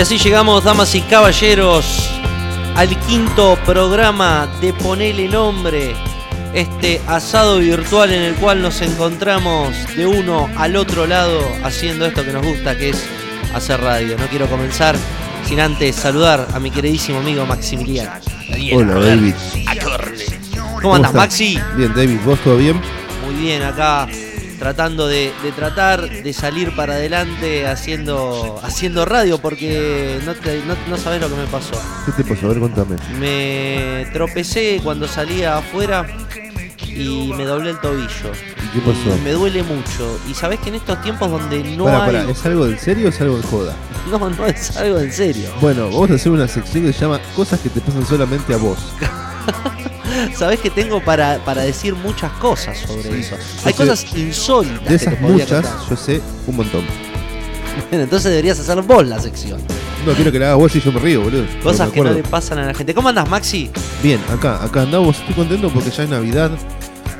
Y así llegamos, damas y caballeros, al quinto programa de Ponele Nombre. Este asado virtual en el cual nos encontramos de uno al otro lado haciendo esto que nos gusta, que es hacer radio. No quiero comenzar sin antes saludar a mi queridísimo amigo Maximiliano. Hola, David. ¿Cómo andas, estás? Maxi? Bien, David, ¿vos todo bien? Muy bien, acá tratando de, de tratar de salir para adelante haciendo, haciendo radio porque no, te- no, no sabes lo que me pasó. ¿Qué te pasó? A ver, contame. Me tropecé cuando salía afuera y me doblé el tobillo. ¿Y qué pasó? Y me duele mucho. Y sabes que en estos tiempos donde no hay. ¿es algo en serio o es algo en joda? No, no es algo en serio. Bueno, vamos a hacer una sección que se llama Cosas que te pasan solamente a vos. Sabes que tengo para, para decir muchas cosas sobre eso. yo Hay sé- cosas insólitas. De que esas te muchas, contar. yo sé un montón. Bueno, entonces deberías hacer vos la sección. No, quiero que la hagas vos y yo me río, boludo. Cosas que no le pasan a la gente. ¿Cómo andas, Maxi? Bien, acá, acá andamos. Estoy contento porque ya es Navidad.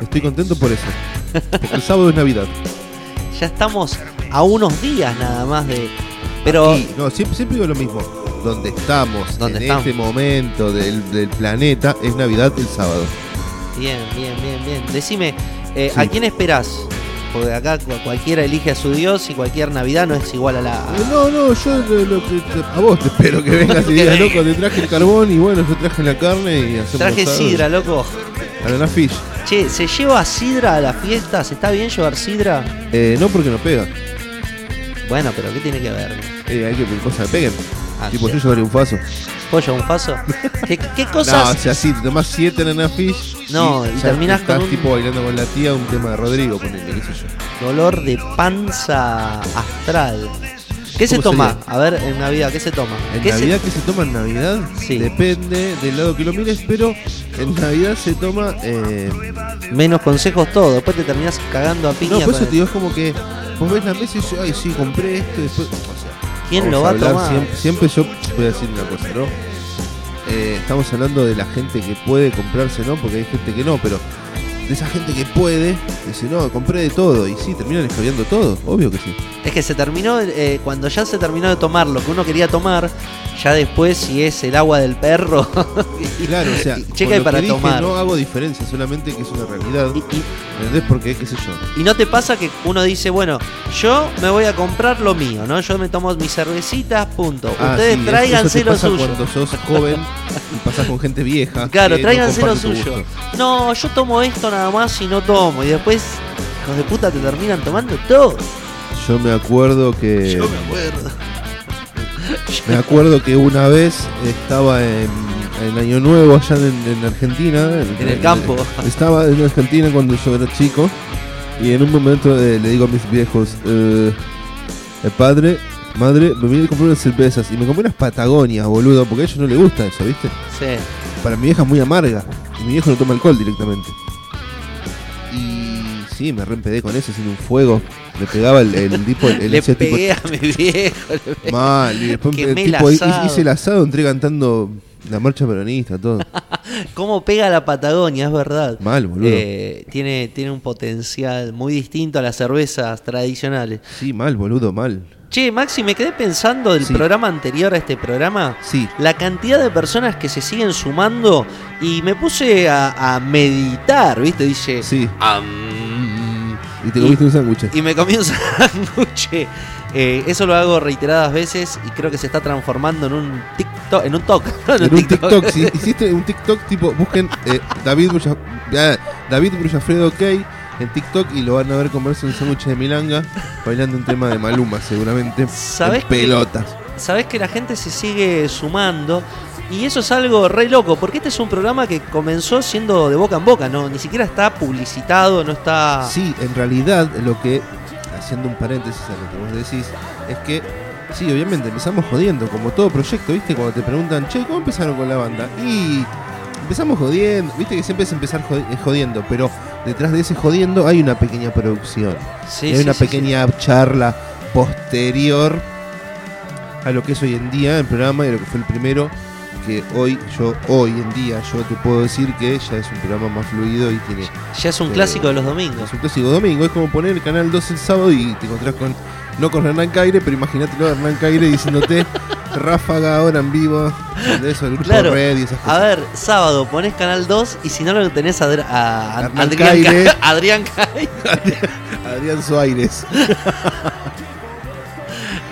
Estoy contento por eso. Porque el sábado es Navidad. Ya estamos a unos días nada más de. Pero. No, siempre, siempre digo lo mismo. Donde estamos, ¿Dónde en estamos? este momento del, del planeta, es Navidad el sábado. Bien, bien, bien, bien. Decime, eh, Sí. ¿a quién esperás? Porque acá cu- cualquiera elige a su Dios y cualquier Navidad no es igual a la. Eh, No, no, yo lo- que a vos te espero que vengas y digas, loco, te traje el carbón y bueno, yo traje la carne y hacemos Traje sidra, loco. Banana fish. Che, ¿se lleva sidra a las fiestas? ¿Está bien llevar sidra? Eh, no porque no pega. Bueno, pero ¿qué tiene que ver? Eh, hay que que cosas peguen. Ah, tipo, sí. yo llevaría un faso. ¿Pollo, un faso? ¿Qué, qué No, cosas? o sea, sí, te tomás siete banana fish. No, y ya terminás estás con un- tipo bailando con la tía un tema de Rodrigo, ponele, qué sé yo. Dolor de panza astral. ¿Qué se ¿Cómo toma? sería? A ver, en Navidad, ¿qué se toma? En ¿Qué se- Navidad, ¿qué se toma en Navidad? Sí. Depende del lado que lo mires, pero en Navidad se toma. Eh, Menos consejos todo, después te terminás cagando a piña. no, por eso te digo, es como que vos ves la mesa y dices, ay, sí, compré esto, y después. O sea, ¿Quién lo va a tomar? Siempre, siempre yo voy a decir una cosa, ¿no? Eh, estamos hablando de la gente que puede comprarse, ¿no? Porque hay gente que no, pero de esa gente que puede, dice, no, compré de todo. Y sí, terminan escabeando todo, obvio que sí. Es que se terminó, eh, cuando ya se terminó de tomar lo que uno quería tomar, ya después si es el agua del perro, y- Claro, o sea, checa lo para que dije, tomar. no hago diferencia, solamente que es una realidad. Y, y- ¿Entendés? Porque, qué sé yo. y no te pasa que uno dice, bueno, yo me voy a comprar lo mío, ¿no? Yo me tomo mis cervecitas, punto. Ah, Ustedes sí, tráiganse eso te lo pasa suyo. cuando sos joven y pasas con gente vieja. Claro, que no tráiganse lo suyo. No, yo tomo esto nada más y no tomo. Y después, hijos de puta, te terminan tomando todo. Yo me acuerdo que. Yo me acuerdo. Me acuerdo que una vez estaba en, en Año Nuevo allá en, en Argentina. En el campo. Estaba en Argentina cuando yo era chico. Y en un momento eh, le digo a mis viejos, eh, el padre, madre, me vine a comprar unas cervezas. Y me compré unas Patagonias, boludo, porque a ellos no les gusta eso, ¿viste? Sí. Para mi vieja es muy amarga. Y mi viejo no toma alcohol directamente. Sí, me reempedé con eso, haciendo un fuego. Le pegaba el, el tipo, el, Le ese tipo- pegué a mi viejo. le pegué. Mal, y después Quemé el tipo, asado. hice el asado, entré cantando la marcha peronista, todo. ¿Cómo pega la Patagonia? Es verdad. Mal, boludo. Eh, tiene, tiene un potencial muy distinto a las cervezas tradicionales. Sí, mal, boludo, mal. Che, Maxi, me quedé pensando del Sí. programa anterior a este programa. Sí, La cantidad de personas que se siguen sumando y me puse a, a meditar, ¿viste? Dice. sí. "Am", Y te Y- comiste un sándwich. y me comí un sándwich. Eh, eso lo hago reiteradas veces y creo que se está transformando en un TikTok. En un TOC. no en En un TikTok, si hiciste un TikTok tipo, busquen eh, David Brulla, David Brullafredo OK en TikTok y lo van a ver comerse un sándwich de milanga bailando un tema de Maluma seguramente. ¿Sabés en que- pelotas. Sabés que la gente se sigue sumando y eso es algo re loco, porque este es un programa que comenzó siendo de boca en boca, ¿no? Ni siquiera está publicitado, no está... Sí, en realidad lo que, haciendo un paréntesis a lo que vos decís, es que, sí, obviamente empezamos jodiendo, como todo proyecto, ¿viste? Cuando te preguntan, che, ¿cómo empezaron con la banda? Y empezamos jodiendo, ¿viste? Que siempre es empezar eh, jodiendo, pero detrás de ese jodiendo hay una pequeña producción, Sí, y hay sí, una sí, pequeña charla posterior a lo que es hoy en día el programa y a lo que fue el primero que hoy yo hoy en día yo te puedo decir que ya es un programa más fluido y tiene. Ya es un Eh, clásico de los domingos. es un clásico domingo, es como poner el canal 2 el sábado y te encontrás con, no con Hernán Caire, pero imagínatelo a Hernán Caire diciéndote, Ráfaga ahora en vivo. De eso, el grupo Claro. Red y esas A cosas. ver, sábado ponés Canal 2 y si no lo tenés a, a- a- Adrián, Caire. Ca- Adrián Caire. Adrián Suárez.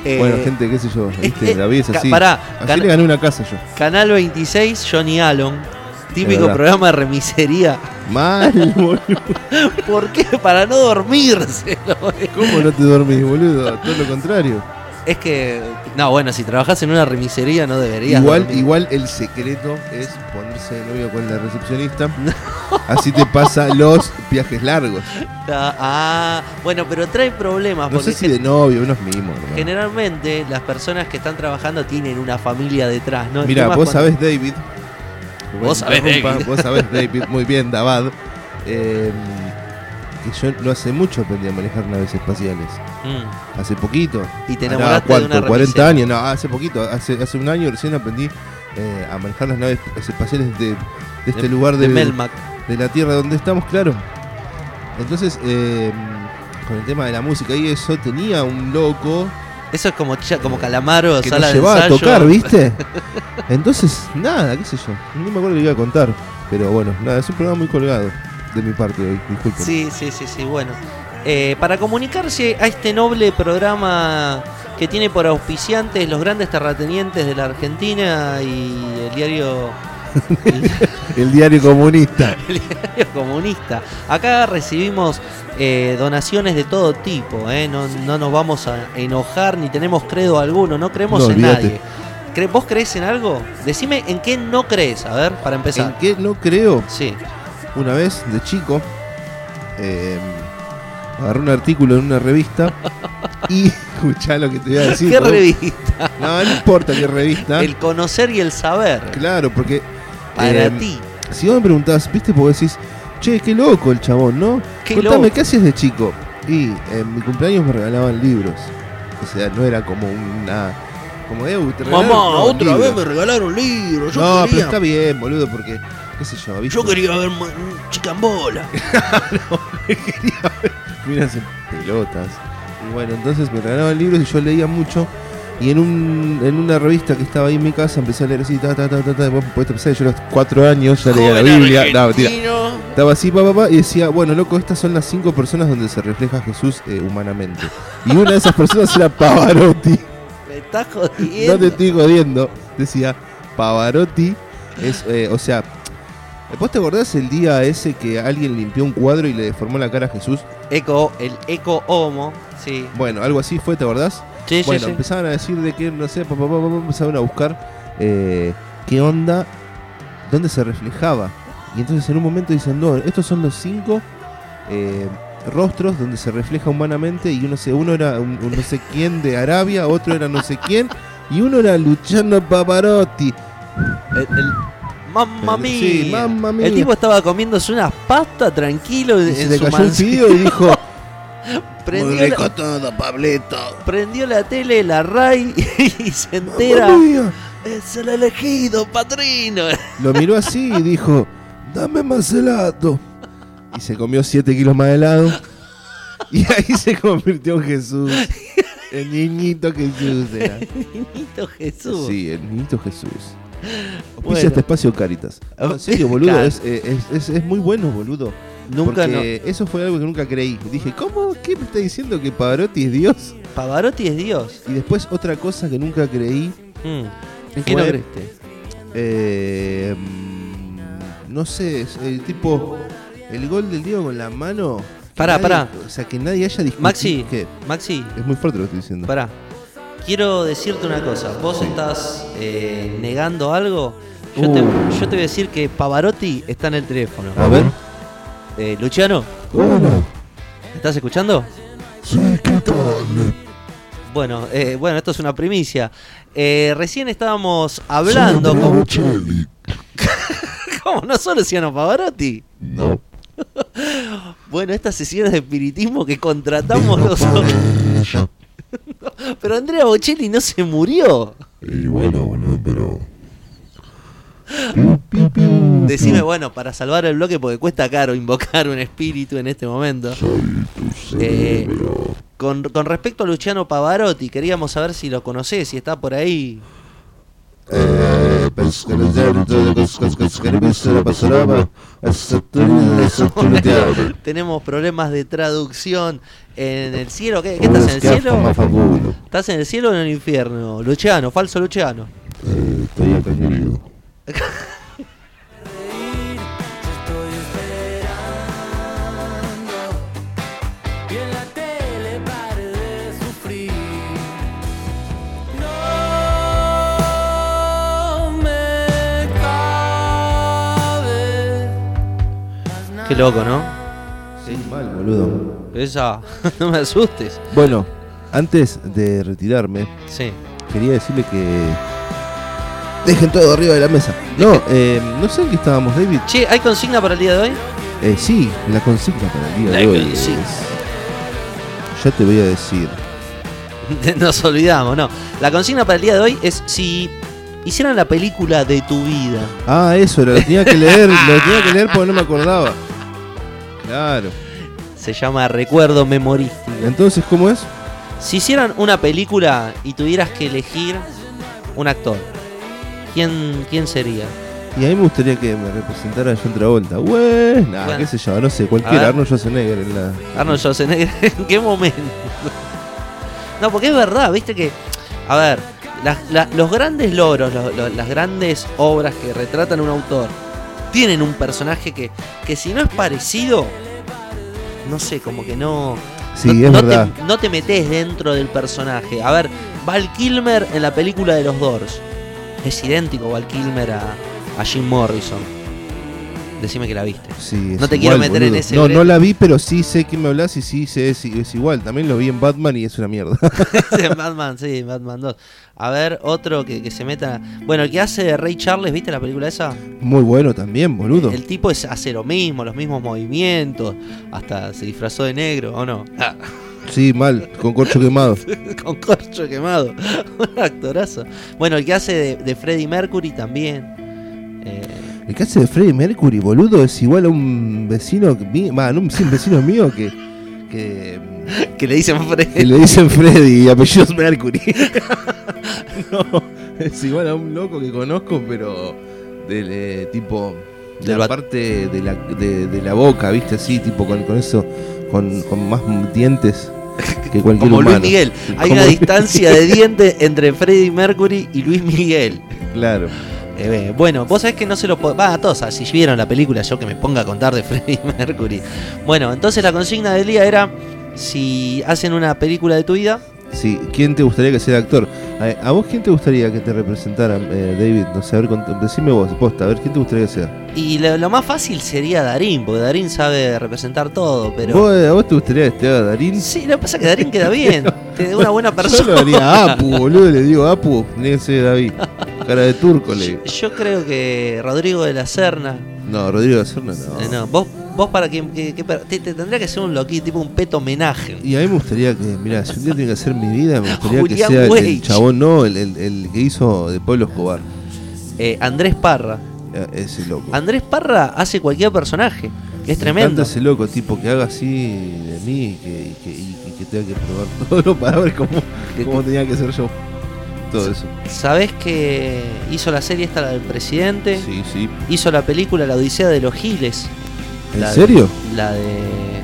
Eh, bueno, gente, qué sé yo. ¿viste? eh, la vida es así. pará, así le gané una casa yo. Canal 26, Johnny Allen. Típico programa de remisería. Mal, boludo. ¿Por qué? Para no dormirse. ¿Cómo no te dormís, boludo? Todo lo contrario. Es que, no, bueno, si trabajas en una remisería no deberías. Igual, dormir. igual el secreto es ponerse de novio con la recepcionista. Así te pasa los viajes largos. Ah, ah, bueno, pero trae problemas. No sé si de novio, unos mimos. ¿no? generalmente las personas que están trabajando tienen una familia detrás, ¿no? Mira, vos cuando- sabés, David. Vos sabés, David. Vos sabés, David. Muy bien, Dabad. eh, que yo no hace mucho aprendí a manejar naves espaciales. Mm. Hace poquito. Y te Hará, enamoraste ¿cuánto? de una 40 remisera. años. No, hace poquito. Hace, hace un año recién aprendí eh, a manejar las naves espaciales de, de este De- lugar de de, Melmac. de la Tierra donde estamos, claro. Entonces, eh, con el tema de la música y eso, tenía un loco Eso es como, como Calamaro, que sala nos de llevaba a ensayo. tocar, ¿viste? Entonces, nada, qué sé yo. No me acuerdo que iba a contar. Pero bueno, nada, es un programa muy colgado de mi parte hoy, disculpen. Sí, sí, sí, sí, bueno. Eh, para comunicarse a este noble programa que tiene por auspiciantes los grandes terratenientes de la Argentina y el diario, el El diario comunista. diario comunista. Acá recibimos eh, donaciones de todo tipo, ¿eh? no, no nos vamos a enojar ni tenemos credo alguno, no creemos No, en olvídate. nadie. ¿Cre- ¿Vos crees en algo? Decime en qué no crees, a ver, para ¿En empezar. qué no creo? Sí. Una vez, de chico, eh, agarré un artículo en una revista y escuchá lo que te voy a decir. ¿Qué ¿no? revista? No, no importa qué revista. El conocer y el saber. Claro, porque Para eh, ti. si vos me preguntás, viste, porque decís, che, qué loco el chabón, ¿no? Qué Contame, loco. ¿qué hacías de chico? Y en mi cumpleaños me regalaban libros. O sea, no era como una. Como, eh, te Mamá, no, otra libros. vez me regalaron libros. Yo No, pero está bien, boludo, porque, qué sé yo, ¿viste? yo quería ver ma- chica en bola. Miras en pelotas. Y bueno, entonces me regalaban libros y yo leía mucho. Y en, un, en una revista que estaba ahí en mi casa empecé a leer así, ta, ta, ta, ta, ta. Que yo a los cuatro años ya leía la Biblia. No, mentira. Estaba así, papá, pa, pa, y decía, bueno, loco, estas son las cinco personas donde se refleja Jesús eh, humanamente. Y una de esas personas era Pavarotti. Me estás jodiendo. No te estoy jodiendo. Decía, Pavarotti es, eh, o sea, ¿vos te acordás el día ese que alguien limpió un cuadro y le deformó la cara a Jesús? Eco, el eco homo. Sí. Bueno, algo así fue, ¿te acordás? Sí, bueno, sí, sí. empezaban a decir de que, no sé, papá, papá, empezaron a buscar eh, qué onda, dónde se reflejaba. Y entonces en un momento dicen, no, estos son los cinco eh, rostros donde se refleja humanamente y uno, se, uno era un, un no sé quién de Arabia, otro era no sé quién y uno era Luciano Pavarotti. El, el- mamma El- mía. sí, mamma mía. El tipo estaba comiéndose unas pastas tranquilo Y en se le su cayó un y dijo, Prendió la, todo, Pablito. prendió la tele, la RAI y se entera. Es el elegido, padrino. Lo miró así y dijo, dame más helado. Y se comió 7 kilos más de helado. Y ahí se convirtió en Jesús. El niñito Jesús era. Niñito Jesús. Sí, el niñito Jesús. Bueno. Pisa este espacio Caritas. No, en serio, boludo, Claro. es, eh, es, es- es muy bueno, boludo. Nunca no. eso fue algo que nunca creí. Dije, ¿cómo? ¿Qué me está diciendo que Pavarotti es Dios? Pavarotti es Dios. Y después otra cosa que nunca creí. Mm. ¿En qué no creíste? eh, no sé, es el tipo. El gol del Diego con la mano. Pará, nadie- pará. O sea, que nadie haya discutido. Maxi. Maxi, Es muy fuerte lo que estoy diciendo. pará. Quiero decirte una cosa. ¿Vos Sí. estás eh, negando algo? Yo, te, Uh. yo te voy a decir que Pavarotti está en el teléfono. A ver. Eh, Luciano, Hola, ¿estás escuchando? sí, ¿qué tal? Bueno, eh, bueno, esto es una primicia. Eh, recién estábamos hablando Soy con... ¿Cómo? ¿No sos Luciano Pavarotti? No, Bueno, estas sesiones de espiritismo que contratamos los... Pero Andrea Bocelli no se murió. Y bueno, bueno, pero... Decime, bueno, para salvar el bloque, porque cuesta caro invocar un espíritu en este momento. Soy tu Eh. Con, con respecto a Luciano Pavarotti, queríamos saber si lo conocés, si está por ahí. Tenemos problemas de traducción en el cielo. ¿Qué, qué estás en el cielo? ¿Estás en el cielo o en el infierno? Luciano, falso Luciano. Eh, estoy acá Qué loco, ¿no? Sí, mal, boludo. Esa, no me asustes. Bueno, antes de retirarme, Sí. quería decirle que. Dejen todo arriba de la mesa. No, eh, no sé en qué estábamos, David. Che, ¿hay consigna para el día de hoy? Eh, sí, la consigna para el día La de hoy consigna. Ya te voy a decir. Nos olvidamos, no. La consigna para el día de hoy es si hicieran la película de tu vida. Ah, eso, lo tenía que leer, lo tenía que leer porque no me acordaba. Claro. Se llama Recuerdo Memorístico. Entonces, ¿cómo es? Si hicieran una película y tuvieras que elegir un actor, ¿quién, quién sería? Y a mí me gustaría que me representara John Travolta. Güey, nah, Bueno. qué sé yo, no sé, ver. Arnold Schwarzenegger en la. Arnold Schwarzenegger, ¿en qué momento? No, porque es verdad, viste que, a ver, la- los grandes logros, lo- lo- las grandes obras que retratan un autor, tienen un personaje que, que si no es parecido, no sé, como que no... Sí, no, es no verdad. Te, no te metes dentro del personaje. A ver, Val Kilmer en la película de los Doors. Es idéntico Val Kilmer a, a Jim Morrison. Decime que la viste. Sí, No te quiero meter en ese No, brete. no la vi, pero sí sé que me hablas y sí sé, es, es igual. También lo vi en Batman y es una mierda. Sí, Batman, sí, Batman 2. A ver, otro que, que se meta. Bueno, el que hace de Ray Charles, ¿viste la película esa? Muy bueno también, boludo. El tipo es, hace lo mismo, los mismos movimientos. Hasta se disfrazó de negro, ¿o no? Ah, Sí, mal, con corcho quemado. con corcho quemado. Un actorazo. Bueno, el que hace de, de Freddie Mercury también. Eh, El que hace de Freddie Mercury, boludo, es igual a un vecino mío, sí, un vecino mío que, que, que le dicen que Freddie. le dicen Freddy y apellidos Mercury. no, es igual a un loco que conozco, pero del eh, tipo de la parte de la, de, de la boca, viste, así, tipo con, con eso, con, con más dientes que cualquier Como Luis. Miguel. Hay Como una Luis distancia de dientes entre Freddie Mercury y Luis Miguel. Claro. Eh, bueno, vos sabés que no se lo puedo. Va, a todos, si vieron la película, yo que me ponga a contar de Freddie Mercury. Bueno, entonces la consigna del día era: si hacen una película de tu vida, Sí, ¿quién te gustaría que sea actor? A, a vos quién te gustaría que te representara, eh, David? No sé, a ver, decime vos, posta, a ver, ¿quién te gustaría que sea? y lo, lo más fácil sería Darín, porque Darín sabe representar todo, pero. ¿Vos, ¿A vos te gustaría que esté Darín? Sí, lo que pasa es que Darín queda bien, te una buena Yo lo persona. haría a Apu, boludo, le digo Apu, tenía que ser David. Cara de turco le digo. Yo, yo creo que Rodrigo de la Serna. No, Rodrigo de Serna no. eh, no, vos, vos para que. que- que- te, te tendría que ser un loquito, tipo un peto homenaje. Y a mí me gustaría que, mira, si un día tiene que hacer mi vida, me gustaría que sea el, el chabón, no, el, el- el que hizo de Pablo Escobar. Eh, Andrés Parra. Eh, Ese loco. Andrés Parra hace cualquier personaje. Es Me tremendo. ese loco, tipo, que haga así de mí y que, y que, y que tenga que probar todo lo para ver cómo, cómo tenía que ser yo. Todo eso. ¿Sabés que hizo la serie esta, la del presidente? Sí, sí. Hizo la película La Odisea de los Giles. ¿En La de- serio? La de.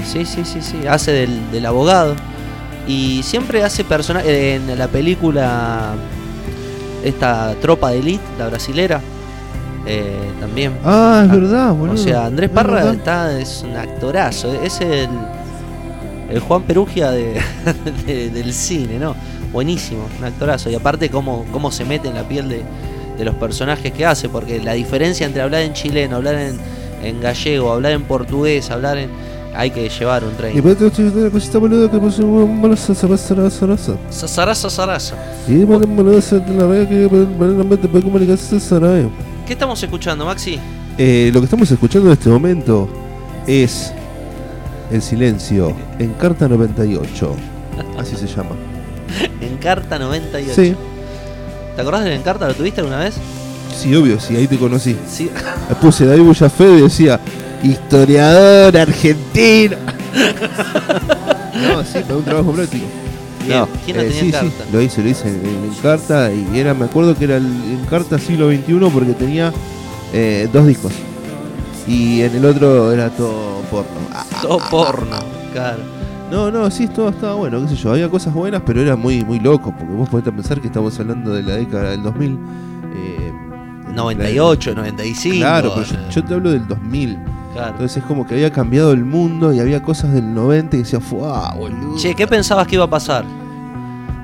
Sí, sí, sí, sí. Hace del, del abogado. Y siempre hace personajes. En la película. Esta tropa de elite, la brasilera. eh, también. Ah, es Ah, verdad, boludo. O sea, Andrés Es Parra verdad. está, es un actorazo. Es el, el Juan Perugia de, de- del cine, ¿no? Buenísimo, un actorazo. Y aparte, cómo, cómo se mete en la piel de, de los personajes que hace. Porque la diferencia entre hablar en chileno, hablar en, en gallego, hablar en portugués, hablar en. Hay que llevar un Y tren. por otro lado, una cosita boluda que puso un. Sazaraza, zaraza. Y bueno, boludo, la verdad que realmente puede comunicarse zaraza. ¿Qué estamos escuchando, Maxi? Eh, lo que estamos escuchando en este momento es El Silencio en Carta 98. Así se llama. Encarta 98. Sí, ¿Te acordás del Encarta? ¿Lo tuviste alguna vez? sí, obvio, sí, ahí te conocí. Sí. Le puse David Bullafed y decía, historiador argentino. no, sí, para un trabajo práctico. Bien. No, ¿Quién eh, tenía sí, carta? Sí, lo hice, lo hice en, en carta y era, me acuerdo que era el- en carta siglo XXI porque tenía eh, dos discos. Y en el otro era todo porno. Ah, Todo porno, claro. No, no, sí, todo estaba bueno, qué sé yo. Había cosas buenas, pero era muy, muy loco. Porque vos podés pensar que estamos hablando de la década del 2000. eh, 98, 95. Claro, pero yo, eh, yo te hablo del 2000. claro. Entonces es como que había cambiado el mundo y había cosas del 90 y decía, ¡fuah, boludo! Che, ¿qué pensabas que iba a pasar?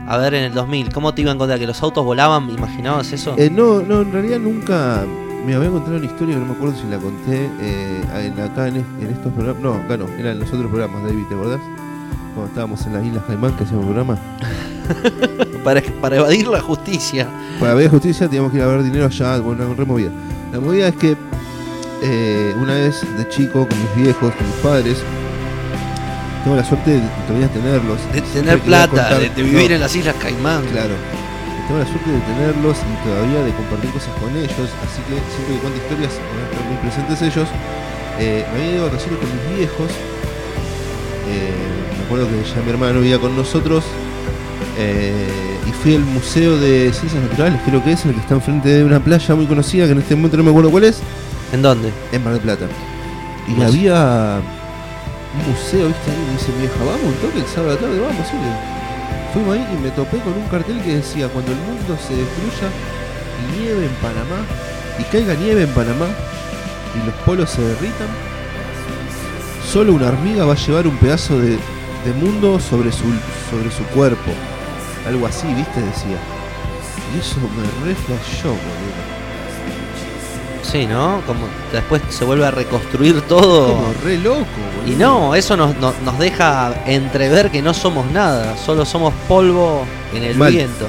A ver, en el 2000, ¿cómo te iba a encontrar? ¿Que los autos volaban? ¿Me imaginabas eso? Eh, no, no, en realidad nunca. Me voy a contar una historia que no me acuerdo si la conté eh, en- acá en, en estos programas. No, acá no, eran los otros programas, David, ¿te acordás? Cuando estábamos en las Islas Caimán que hacíamos programa. Para, para evadir la justicia. Para ver justicia teníamos que ir a ver dinero allá, bueno, una removida. La movida es que eh, una vez de chico, con mis viejos, con mis padres, tengo la suerte de todavía tenerlos. De tener plata, contar- de, de vivir no, en las Islas Caimán. Claro. Tengo la suerte de tenerlos y todavía de compartir cosas con ellos, así que siempre que cuento historias van a estar muy presentes ellos. Eh, me había ido vacaciones con mis viejos. Eh, me acuerdo que ya mi hermano vivía con nosotros. eh, y fui al Museo de Ciencias Naturales, creo que es, el que está enfrente de una playa muy conocida, que en este momento no me acuerdo cuál es, ¿En dónde? en Mar del Plata. Y Museo. había un museo, ¿viste? Ahí me dice mi vieja, vamos, un toque el sábado a la tarde, vamos, sí. Fuimos ahí y me topé con un cartel que decía, cuando el mundo se destruya y nieve en Panamá, y caiga nieve en Panamá, y los polos se derritan, solo una hormiga va a llevar un pedazo de, de mundo sobre su, sobre su cuerpo. Algo así, ¿viste? Decía. Y eso me re flashó, boludo. Sí, ¿no? Como después se vuelve a reconstruir todo. Como re loco, boludo. Y no, eso nos, nos, nos deja entrever que no somos nada, solo somos polvo en el Mal. viento.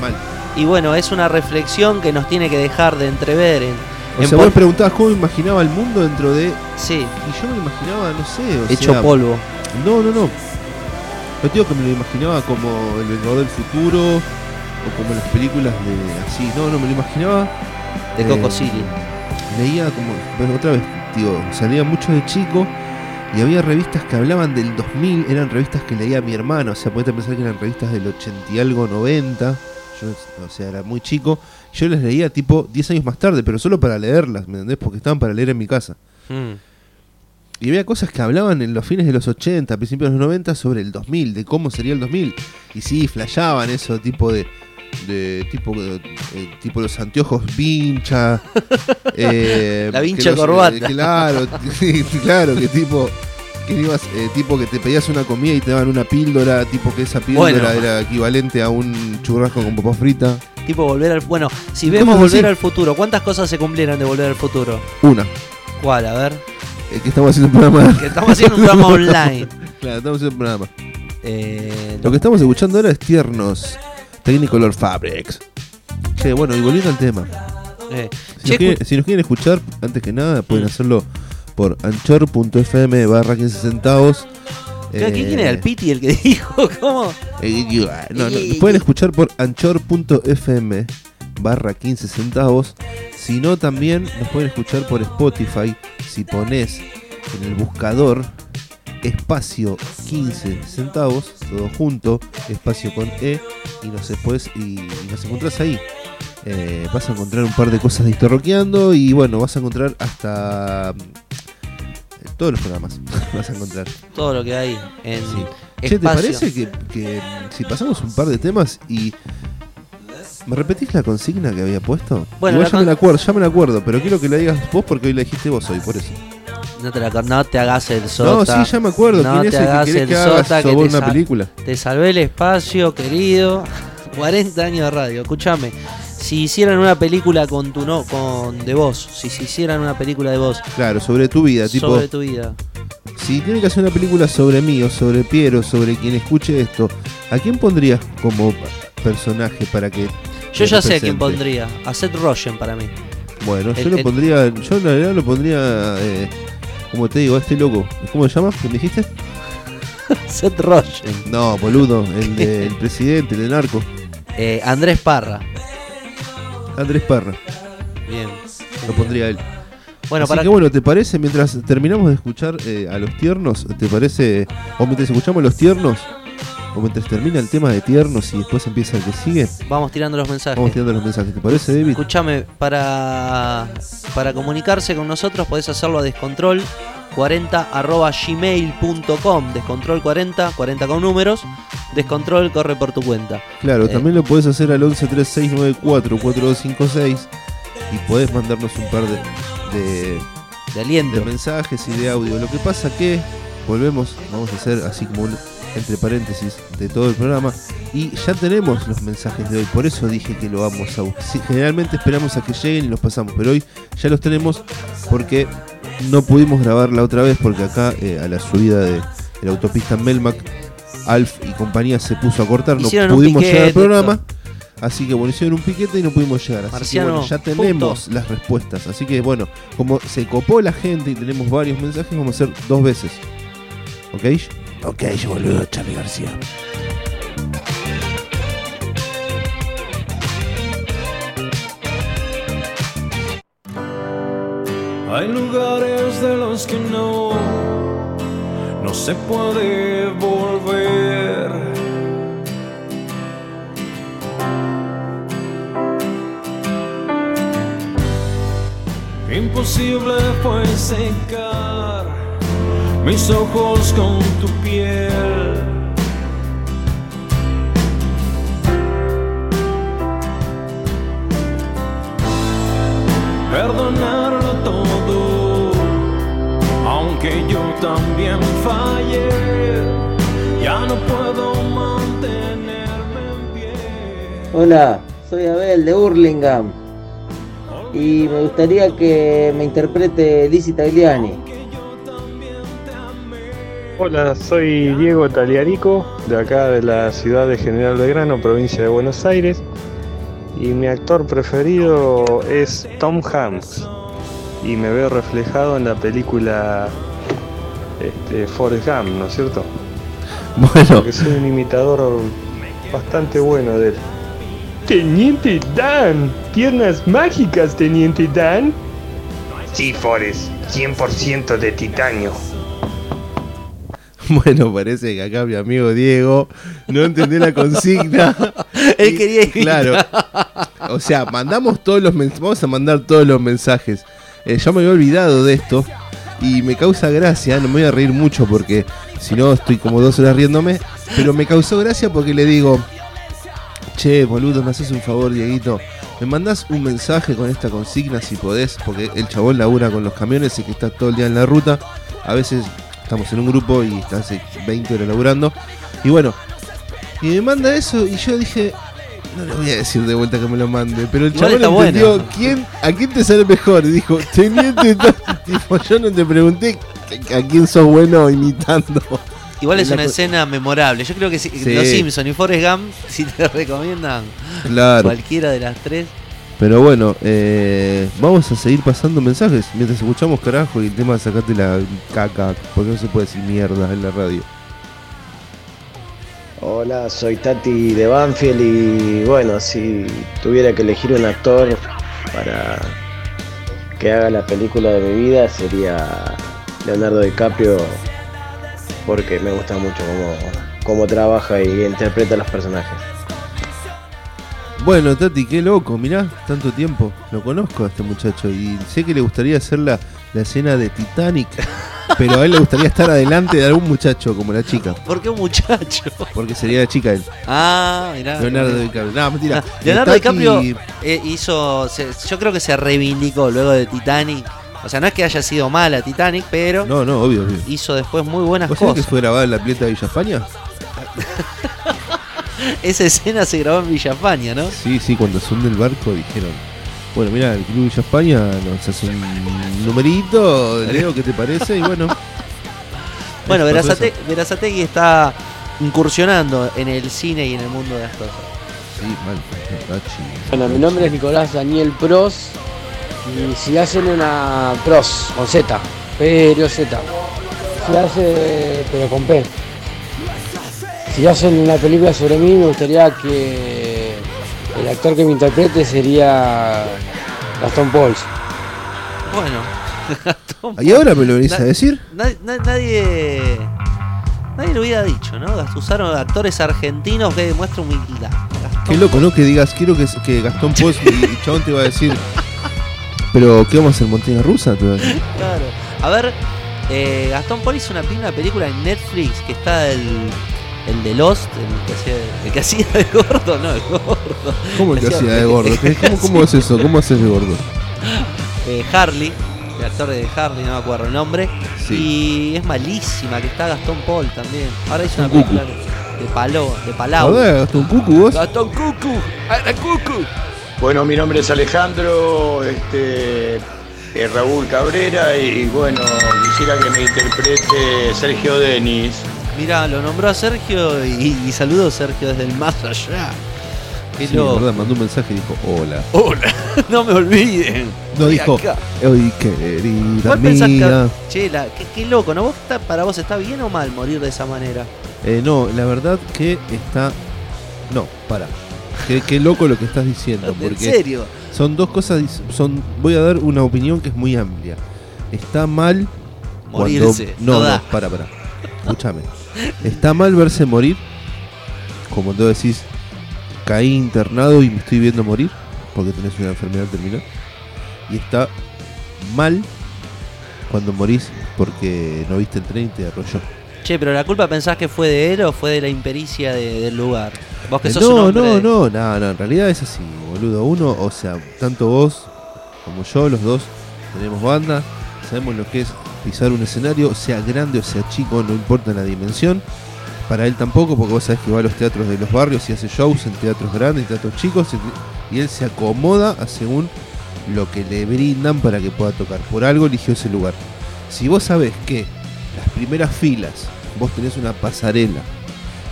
Mal. Y bueno, es una reflexión que nos tiene que dejar de entrever. En, O en sea, vos preguntabas cómo imaginaba el mundo dentro de. sí, Y yo me lo imaginaba, no sé, o hecho sea, polvo. No, no, no. Te digo que me lo imaginaba como El Vengador del Futuro o como las películas de así. No, no, me lo imaginaba. De eh, Coco City. Leía como. Bueno, otra vez, digo, salía mucho de chico y había revistas que hablaban del 2000. Eran revistas que leía mi hermano. O sea, podés pensar que eran revistas del 80 y algo, 90. Yo, o sea, era muy chico. Yo las leía tipo 10 años más tarde, pero solo para leerlas, ¿me entendés? Porque estaban para leer en mi casa. Mm. Y había cosas que hablaban en los fines de los 80, principios de los 90 sobre el 2000, de cómo sería el 2000. Y sí, flashaban eso, tipo de. de tipo, eh, tipo los anteojos vincha. eh, La vincha los- corbata. eh, claro, claro, que tipo. Que ibas, eh, tipo que te pedías una comida y te daban una píldora, tipo que esa píldora Bueno. era equivalente a un churrasco con papa frita. Tipo volver al. Bueno, si vemos volver así. al futuro, ¿cuántas cosas se cumplieron de volver al futuro? Una. ¿Cuál? A ver. eh, que estamos haciendo un programa. Que estamos haciendo un programa online. claro, estamos haciendo un programa. Eh, Lo que estamos escuchando ahora es Tiernos Technicolor Fabrics. Che, bueno, y volviendo al tema. eh. Si, Che, nos quieren, si nos quieren escuchar, antes que nada, pueden Mm. hacerlo por anchor.fm barra 15 centavos. ¿Qué- Eh, ¿Quién era el Piti el que dijo? ¿Cómo? eh, ah, no, no, pueden escuchar por anchor.fm barra 15 centavos. Si no, también nos pueden escuchar por Spotify. Si pones en el buscador espacio 15 centavos, todo junto, espacio con E, y nos, después, y, y nos encontrás ahí. Eh, vas a encontrar un par de cosas de y bueno, vas a encontrar hasta todos los programas. vas a encontrar. Todo lo que hay en Sí. Che, ¿te parece que, que si pasamos un par de temas y. ¿Me repetís la consigna que había puesto? Bueno, Igual la ya me la acuerdo, ya me la acuerdo, pero quiero que la digas vos porque hoy la dijiste vos hoy, por eso. No te, la- no te hagas el sota. No, sí, ya me acuerdo. No ¿Quién es te el que hagas el que sota que sobre te una película? Te salvé el espacio, querido. 40 años de radio. Escúchame. Si hicieran una película con tu no, con de vos, si se hicieran una película de vos Claro, sobre tu vida, tipo. sobre tu vida, Si tiene que hacer una película sobre mí o sobre Piero, sobre quien escuche esto, ¿a quién pondrías como personaje para que.? yo ya sé a quién pondría. A Seth Rogen para mí. Bueno, El- yo lo el- pondría. Yo en realidad lo pondría. Eh, como te digo, a este loco. ¿Cómo se llama? ¿Qué me dijiste? Seth Rogen. No, boludo, el, de- el presidente, el de narco. Eh, Andrés Parra. Andrés Parra, Bien. lo pondría él. Bueno, Así para que bueno, ¿te parece mientras terminamos de escuchar eh, a los tiernos? ¿Te parece? O mientras escuchamos a los tiernos, o mientras termina el tema de tiernos y después empieza el que sigue, Vamos tirando los mensajes. vamos tirando los mensajes. ¿Te parece, David? Escúchame, para, para comunicarse con nosotros podés hacerlo a descontrol 40 arroba gmail.com descontrol 40 40 con números descontrol corre por tu cuenta Claro, Eh. también lo podés hacer al 1136944256 y podés mandarnos un par de, de, de de aliento mensajes y de audio. Lo que pasa que volvemos, vamos a hacer así como un entre paréntesis de todo el programa y ya tenemos los mensajes de hoy, por eso dije que lo vamos a buscar. Sí, generalmente esperamos a que lleguen y los pasamos, pero hoy ya los tenemos porque no pudimos grabar la otra vez porque acá eh, a la subida de, de la autopista Melmac, Alf y compañía se puso a cortar, no Hicieron pudimos llegar al programa. Así que bueno, hicieron un piquete y no pudimos llegar. Así Marciano, que bueno, ya punto. tenemos las respuestas. Así que bueno, como se copó la gente y tenemos varios mensajes, vamos a hacer dos veces. ¿Ok? Ok, boludo, Charlie García. Hay lugares de los que no, no se puede volver. Imposible fue secar mis ojos con tu piel. También fallé, ya no puedo mantenerme en pie. Hola, soy Abel de Hurlingham y me gustaría que me interprete Lizzie Tagliani. Hola, soy Diego Taliarico, de acá de la ciudad de General Belgrano, provincia de Buenos Aires. Y mi actor preferido es Tom Hanks. Y me veo reflejado en la película este, Forrest Gump, ¿no es cierto? Bueno, Porque soy un imitador bastante bueno de él. Teniente Dan, piernas mágicas, Teniente Dan. Sí, Forrest, 100% de titanio. bueno, parece que acá mi amigo Diego no entendió la consigna. Él quería imitar. Claro. O sea, mandamos todos los mensajes. Vamos a mandar todos los mensajes. Eh, ya me había olvidado de esto. Y me causa gracia. No me voy a reír mucho porque si no estoy como dos horas riéndome. Pero me causó gracia porque le digo. Che, boludo, me haces un favor, Dieguito. Me mandás un mensaje con esta consigna si podés. Porque el chabón labura con los camiones y que está todo el día en la ruta. A veces estamos en un grupo y está hace 20 horas laburando. Y bueno, y me manda eso y yo dije, no le voy a decir de vuelta que me lo mande, pero el está entendió bueno. quién, a quién te sale mejor. Y dijo, teniente, tal". tipo, yo no te pregunté a quién sos bueno imitando. igual es una escena memorable yo creo que si, Sí. los Simpson y Forrest Gump si te recomiendan Claro. cualquiera de las tres Pero bueno, eh, vamos a seguir pasando mensajes mientras escuchamos carajo y el tema de sacate la caca, porque no se puede decir mierda en la radio. Hola, soy Tati de Banfield y bueno, si tuviera que elegir un actor para que haga la película de mi vida sería Leonardo DiCaprio porque me gusta mucho cómo, cómo trabaja y interpreta a los personajes. Bueno, Tati, qué loco, mirá, tanto tiempo. Lo conozco a este muchacho y sé que le gustaría hacer la, la escena de Titanic, pero a él le gustaría estar adelante de algún muchacho como la chica, ¿por qué un muchacho? porque sería la chica él. ah mirá Leonardo DiCaprio. No, mentira. Leonardo DiCaprio eh, hizo. se- yo creo que se reivindicó luego de Titanic. O sea, no es que haya sido mala Titanic, pero No, no, obvio, obvio. hizo después muy buenas ¿Vos sabés que cosas. fue grabada en la pileta de Villa España? Esa escena se grabó en Villa España, ¿no? Sí, sí, cuando se hunde el barco dijeron, bueno, mira, el Club Villa España nos hace un numerito, Leo, ¿qué te parece? Y bueno. Bueno, Verazate-. Verazategui está incursionando en el cine y en el mundo de las cosas. Sí, mal. Tachi. Bueno, mi nombre es Nicolás Daniel Pros y si hacen una Pros con Z, pero Z, si hace, pero con P. Si hacen una película sobre mí, me gustaría que el actor que me interprete sería Gastón Pauls. Bueno, Tom ¿Y ahora me lo venís Na- a decir? Nadie, na- nadie, Nadie lo hubiera dicho, ¿no? Usaron actores argentinos que demuestran humildad. Gastón Qué loco, ¿no? Que digas, quiero que, que Gastón Post y, Chabón te va a decir. Pero, ¿qué vamos a hacer? ¿Montaña rusa? Te a decir. Claro. A ver, eh, Gastón Paul hizo una, una película en Netflix que está el, el de Lost, el que hacía, el que hacía de gordo, no, el gordo. ¿Cómo el que Hacía- hacía de gordo? ¿Qué- ¿Cómo, cómo es eso? ¿Cómo haces de gordo? Eh, Harley, el actor de Harley, no me acuerdo el nombre. Y es malísima, que está Gastón Paul también. Ahora hizo una cucu. película de palo, de palau. Joder, Gastón Cucu, vos. Gastón Cucu, ¡Ara, Cucu. Bueno, mi nombre es Alejandro, este, eh, Raúl Cabrera y bueno, quisiera que me interprete Sergio Denis. Mira, lo nombró a Sergio y, y saludó a Sergio desde el más allá. Qué Sí, loco. verdad, mandó un mensaje y dijo, hola. Hola, no me olviden. No Estoy dijo, acá. hoy querida ¿Vos pensás mía. que, che, la- qué, qué loco, ¿no? ¿Vos está- para vos está bien o mal morir de esa manera? Eh, no, la verdad que está. No, para. Qué, qué loco lo que estás diciendo. ¿En Porque serio? Son dos cosas. dis- Son, voy a dar una opinión que es muy amplia. Está mal. Morirse, no no, da. no, para, para. Escúchame. Está mal verse morir. Como tú decís, caí internado y me estoy viendo morir. Porque tenés una enfermedad terminal. Y está mal cuando morís porque no viste el tren y te arrolló. Che, pero la culpa pensás que fue de él o fue de la impericia de- del lugar. Vos que Eh, sos un no, hombre no, de- no, no, no, en realidad es así, boludo. Uno, o sea, tanto vos como yo, los dos, tenemos banda, sabemos lo que es pisar un escenario, sea grande o sea chico, no importa la dimensión. Para él tampoco, porque vos sabés que va a los teatros de los barrios y hace shows en teatros grandes, en teatros chicos, y él se acomoda a según lo que le brindan para que pueda tocar. Por algo eligió ese lugar. Si vos sabés que las primeras filas, vos tenés una pasarela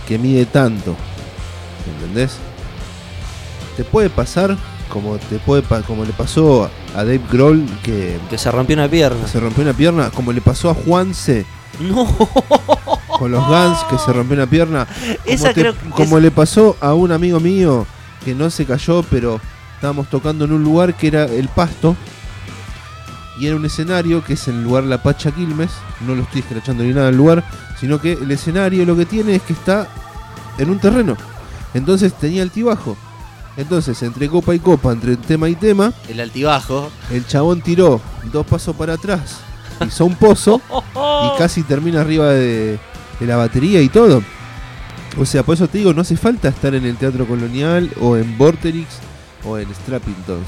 que mide tanto, ¿entendés? Te puede pasar como te puede como le pasó a Dave Grohl que, que se rompió una pierna. Se rompió una pierna, como le pasó a Juanse. No. Con los Guns que se rompió una pierna. Como, Esa te- creo que como es- le pasó a un amigo mío que no se cayó, pero estábamos tocando en un lugar que era el pasto. Y era un escenario que es el lugar La Pacha Quilmes. No lo estoy escrachando ni nada del lugar. Sino que el escenario lo que tiene es que está en un terreno. Entonces tenía altibajo. Entonces, entre copa y copa, entre tema y tema, El altibajo. el chabón tiró dos pasos para atrás, hizo un pozo y casi termina arriba de, de la batería y todo. O sea, por eso te digo, no hace falta estar en el Teatro Colonial o en Vorterix o en Strappingtons.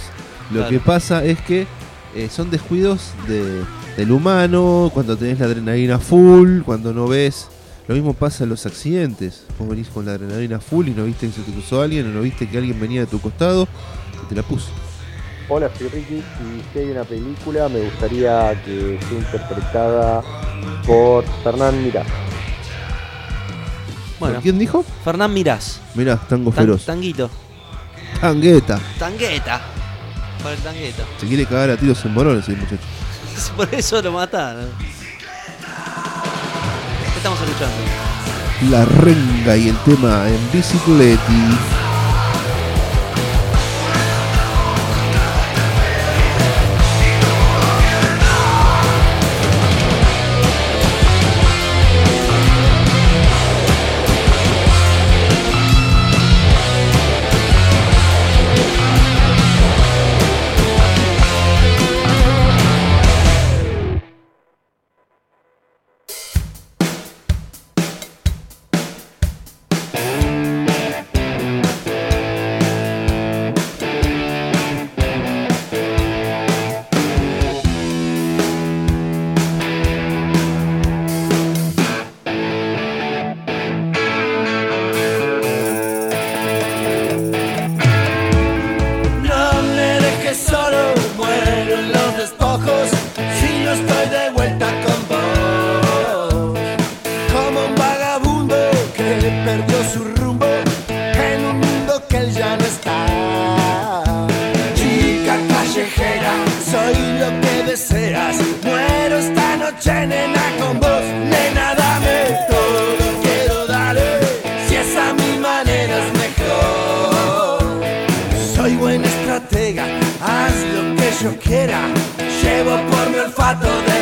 Lo Claro. que pasa es que eh, son descuidos de- del humano, cuando tenés la adrenalina full, cuando no ves... Lo mismo pasa en los accidentes. Vos venís con la adrenalina full y no viste que se te cruzó alguien o no viste que alguien venía de tu costado y te la puso. Hola, soy Ricky y si hay una película me gustaría que esté interpretada por Fernán Mirá. Bueno. ¿Quién dijo? Fernán Mirás. Mirá, tango Tan- feroz. tanguito. Tangueta. Tangueta. Por el tangueta. Se quiere cagar a tiros en morones el muchacho. Por eso lo mataron. ¿Qué estamos escuchando? La renga y el tema en bicicleti. Por mi olfato de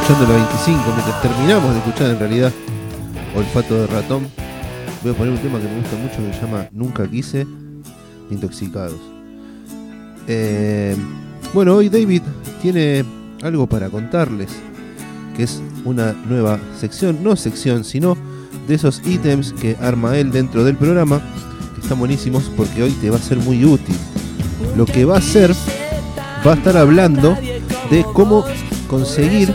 escuchando la 25, mientras terminamos de escuchar en realidad Olfato de Ratón, voy a poner un tema que me gusta mucho que se llama Nunca Quise, Intoxicados. Eh, bueno, hoy David tiene algo para contarles, que es una nueva sección, no sección, sino de esos ítems que arma él dentro del programa, que están buenísimos porque hoy te va a ser muy útil. Lo que va a hacer, va a estar hablando de cómo conseguir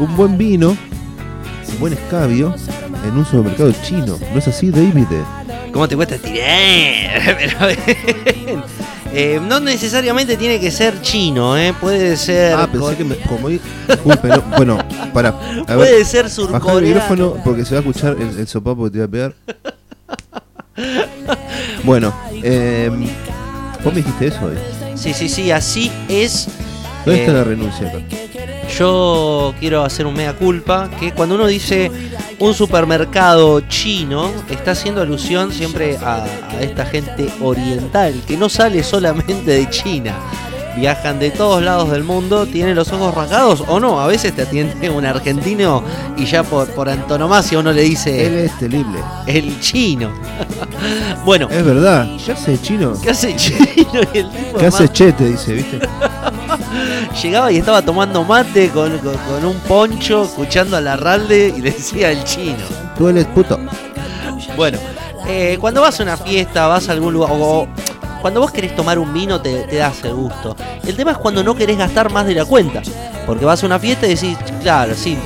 un buen vino, un buen escabio en un supermercado chino. ¿No es así, David? ¿Cómo te cuesta tirar? Pero, eh, no necesariamente tiene que ser chino, ¿eh? Puede ser. Ah, pensé que me, como di- disculpe, no, bueno, para. Puede ser Baja el surcoreano. micrófono porque se va a escuchar el, el sopapo que te voy a pegar. Bueno, eh, vos me dijiste eso hoy. Sí, sí, sí, así es. ¿Dónde está Eh, la renuncia acá? Yo quiero hacer un mea culpa, que cuando uno dice un supermercado chino, está haciendo alusión siempre a, a esta gente oriental, que no sale solamente de China. Viajan de todos lados del mundo, tienen los ojos rasgados o no. A veces te atiende un argentino y ya por, por antonomasia uno le dice Él es temible. el chino. bueno, Es verdad. ¿Qué hace chino? ¿qué hace chino? Y el tipo ¿Qué hace más- chete? Dice, ¿viste? Llegaba y estaba tomando mate con, con- con un poncho, escuchando a la ralde y le decía el chino. Tú eres puto. Bueno, eh, cuando vas a una fiesta, vas a algún lugar, o cuando vos querés tomar un vino, te, te das el gusto. El tema es cuando no querés gastar más de la cuenta. Porque vas a una fiesta y decís, claro, sí,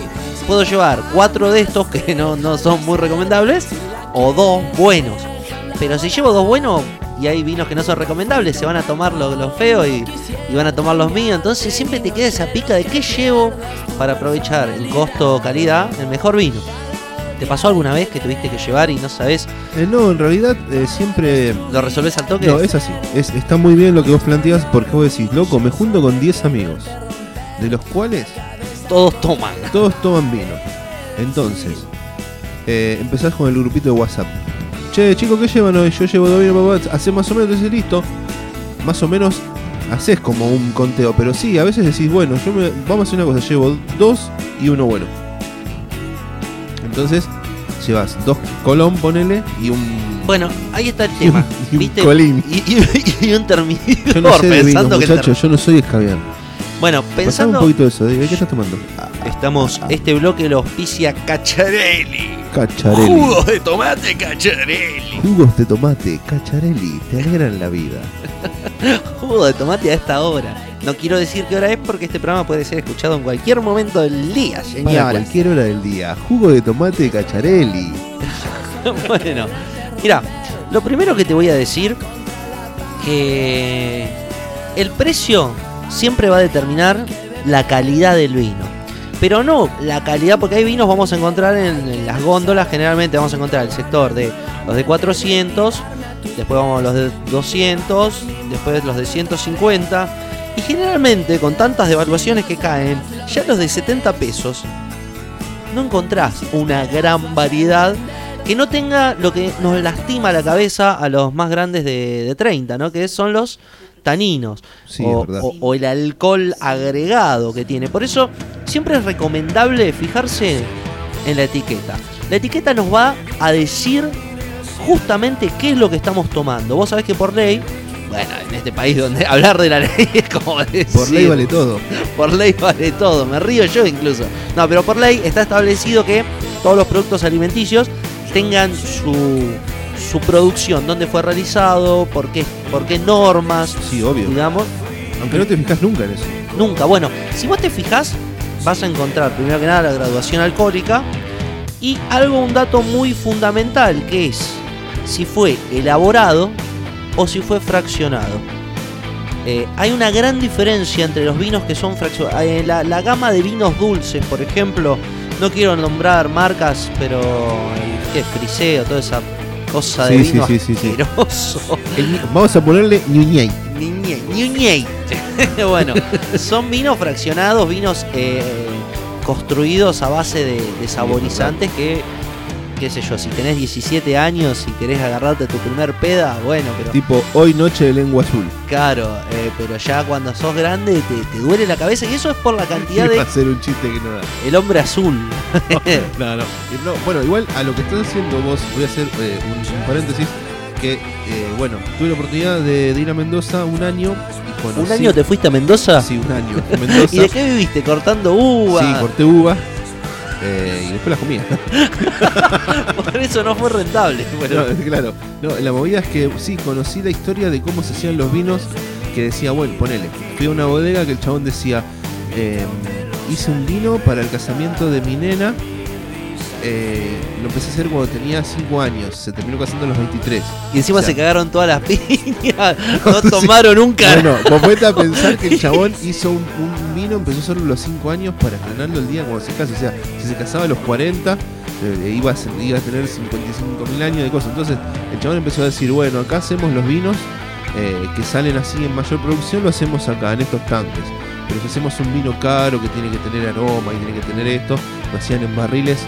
puedo llevar cuatro de estos que no, no son muy recomendables, o dos buenos. Pero si llevo dos buenos y hay vinos que no son recomendables, se van a tomar los, los feos y, y van a tomar los míos. Entonces siempre te queda esa pica de qué llevo para aprovechar en costo calidad el mejor vino. ¿Te pasó alguna vez que tuviste que llevar y no sabes? Eh, no, en realidad eh, siempre. ¿Lo resolvés al toque? No, es así. Es, está muy bien lo que vos planteas porque vos decís, loco, me junto con 10 amigos, de los cuales Todos toman. todos toman vino. Entonces, eh, empezás con el grupito de WhatsApp. Che, chicos, ¿qué llevan hoy? Yo llevo dos papá. Hacés más o menos, entonces listo. Más o menos haces como un conteo. Pero sí, a veces decís, bueno, yo me, vamos a hacer una cosa, llevo dos y uno bueno. Entonces, llevas dos colón, ponele, y un. Bueno, ahí está el tema. y un ¿Viste? colín. Y, y- y un termidor Yo no sé de vino, pensando que yo no soy escabiar. Bueno, Pasame un pensando. poquito de eso, David, ¿qué estás tomando? Estamos. Este bloque lo auspicia Cacharelli. Cacharelli. Jugos de tomate Cacharelli. Jugos de tomate, cacharelli, te alegran la vida. Jugo de tomate a esta hora. No quiero decir qué hora es porque este programa puede ser escuchado en cualquier momento del día, Para señora. cualquier hora del día. Jugo de tomate cacharelli. bueno, mira, lo primero que te voy a decir que el precio siempre va a determinar la calidad del vino. Pero no la calidad, porque hay vinos vamos a encontrar en, las góndolas, generalmente vamos a encontrar el sector de los de 400, después vamos a los de 200, después los de 150, y generalmente con tantas devaluaciones que caen, ya los de 70 pesos no encontrás una gran variedad que no tenga lo que nos lastima la cabeza a los más grandes de, de 30, ¿no? Que son los taninos Sí, o, o el alcohol agregado que tiene. Por eso siempre es recomendable fijarse en la etiqueta. La etiqueta nos va a decir justamente qué es lo que estamos tomando. Vos sabés que por ley, bueno, en este país donde hablar de la ley es como decir, Por ley vale todo. por ley vale todo, me río yo incluso. No, pero por ley está establecido que todos los productos alimenticios tengan su, su producción, dónde fue realizado, por qué, por qué normas, Sí, obvio. digamos. Aunque no te fijas nunca en eso. Nunca. Bueno, si vos te fijas, vas a encontrar primero que nada la graduación alcohólica y algo, un dato muy fundamental que es si fue elaborado o si fue fraccionado. Eh, hay una gran diferencia entre los vinos que son fraccionados. la, la gama de vinos dulces, por ejemplo, no quiero nombrar marcas, pero que es friseo, toda esa cosa de Sí, vino sí, sí, sí. asqueroso. El vamos a ponerle. Niñe, ñuñey. bueno, son vinos fraccionados, vinos eh, construidos a base de, de saborizantes que, qué sé yo, si tenés 17 años y querés agarrarte tu primer peda, bueno, pero Tipo, hoy noche de lengua azul. claro, eh, pero ya cuando sos grande te, te duele la cabeza y eso es por la cantidad de a ser un chiste que no da. el hombre azul. No, no. Y no, Bueno, igual a lo que estás haciendo vos, voy a hacer eh, un, un paréntesis. Que, eh, bueno, tuve la oportunidad de, de ir a Mendoza un año. Y conocí- ¿Un año te fuiste a Mendoza? Sí, un año. Mendoza. ¿Y de qué viviste? ¿Cortando uva? Sí, corté uva. Eh, y después las comía. Por eso no fue rentable. Bueno, No, claro. No, la movida es que sí, conocí la historia de cómo se hacían los vinos. Que decía, bueno, ponele. Fui a una bodega que el chabón decía: eh, Hice un vino para el casamiento de mi nena. Eh, lo empecé a hacer cuando tenía 5 años. Se terminó casando a los 23. Y encima O sea, se cagaron todas las piñas. No tomaron nunca. Bueno, vos ponete a pensar que el chabón hizo un, un vino, empezó solo a los 5 años para estrenarlo el día cuando se casa. O sea, si se casaba a los 40, eh, iba, a, ser- iba a tener 55 mil años de cosas. Entonces, el chabón empezó a decir: Bueno, acá hacemos los vinos eh, que salen así en mayor producción, lo hacemos acá, en estos tanques. Pero si hacemos un vino caro que tiene que tener aroma y tiene que tener esto, lo hacían en barriles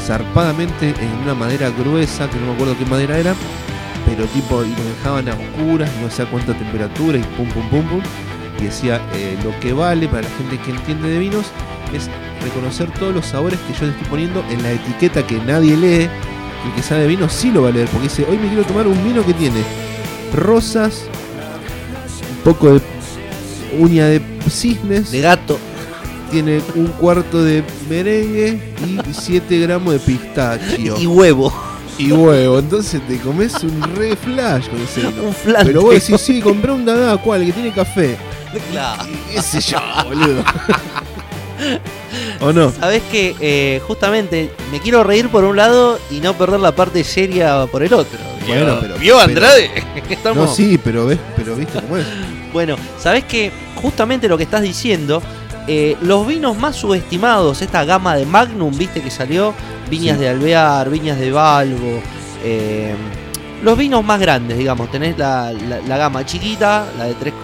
zarpadamente en una madera gruesa, que no me acuerdo qué madera era, pero tipo, y lo dejaban a oscuras, no sé a cuánta temperatura y pum pum pum pum. Y decía, eh, lo que vale para la gente que entiende de vinos es reconocer todos los sabores que yo le estoy poniendo en la etiqueta que nadie lee. Y el que sabe vino sí lo va a leer, porque dice, hoy me quiero tomar un vino que tiene rosas, un poco de uña de cisnes, De gato. Tiene un cuarto de merengue y 7 gramos de pistachio. Y huevo. Y huevo, entonces te comes un re flash con ese. Un flan. Pero vos decís, sí, compré un dada, ¿cuál? Que tiene café. Claro. ¿Qué sé yo, boludo? ¿O no? Sabes que eh, justamente me quiero reír por un lado y no perder la parte seria por el otro. Bueno, pero- ¿Vio pero- Andrade? Estamos- No, sí, pero ves, pero viste cómo es. Bueno, sabes que justamente lo que estás diciendo, eh, los vinos más subestimados, esta gama de Magnum, viste que salió, viñas Sí. de Alvear, viñas de Balbo, eh, los vinos más grandes, digamos, tenés la, la- la gama chiquita, la de tres,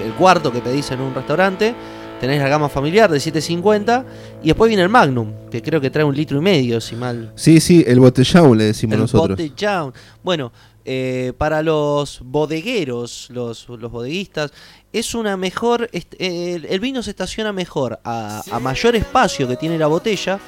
el, el cuarto que pedís en un restaurante, tenés la gama familiar de 750 y después viene el Magnum, que creo que trae un litro y medio, si mal Sí, sí, el botellón le decimos el nosotros. botellón. Bueno, eh, para los bodegueros, los, los bodeguistas, es una mejor. est- el, el vino se estaciona mejor a, a mayor espacio que tiene la botella.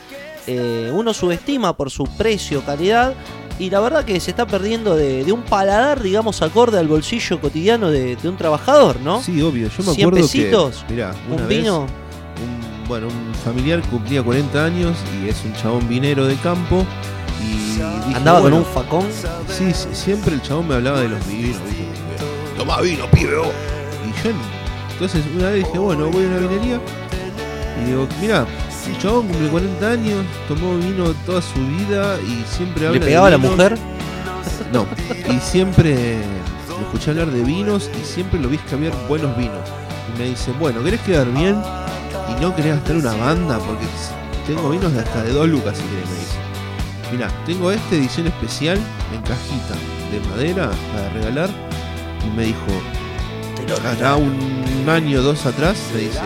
eh, uno subestima por su precio, calidad. Y la verdad que se está perdiendo de, de un paladar, digamos, acorde al bolsillo cotidiano de, de un trabajador, ¿no? Sí, obvio. Yo me 100 acuerdo pesitos, que, mirá, una un vez, vino. un- bueno, un familiar cumplía 40 años y es un chabón vinero de campo. Y dije, Andaba bueno, con un facón. Sí, sí, siempre el chabón me hablaba de los vinos. Toma vino, pibe. vos". Y yo, entonces una vez dije, bueno, voy a una vinería. Y digo, mira, el chabón cumple 40 años, tomó vino toda su vida y siempre habla ¿Le pegaba a la mujer? No, y siempre lo escuché hablar de vinos y siempre lo vi cambiar buenos vinos. Y me dice, bueno, ¿querés quedar bien? Y no querés gastar una banda porque tengo vinos de hasta de dos lucas si querés, me dice. Mirá, tengo esta edición especial en cajita de madera para regalar. Y me dijo, hará un año o dos atrás, me dice,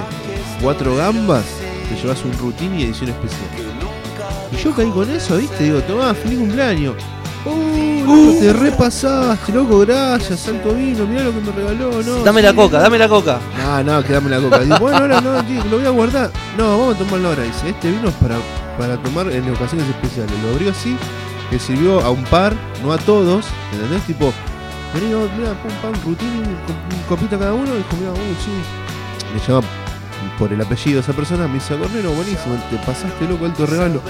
cuatro gambas, te llevas un routine y edición especial. Y yo caí con eso, ¿viste? Digo, tomá, feliz cumpleaños. Uh, loco, te repasaste, loco, gracias, santo vino, mirá lo que me regaló, no. Dame sí, la coca, dame la coca. No, no, que dame la coca. Digo, bueno, ahora no, tío, lo voy a guardar. No, vamos a tomarlo ahora. Dice, este vino es para, para tomar en ocasiones especiales. Lo abrió así, que sirvió a un par, no a todos. ¿Entendés? Tipo, vení, vos, mirá, pum, pam, rutina, un, copita cada uno. Dijo, mirá, uh, sí. Me llama por el apellido de esa persona, me dice, Cornero, buenísimo, te pasaste, loco, alto regalo.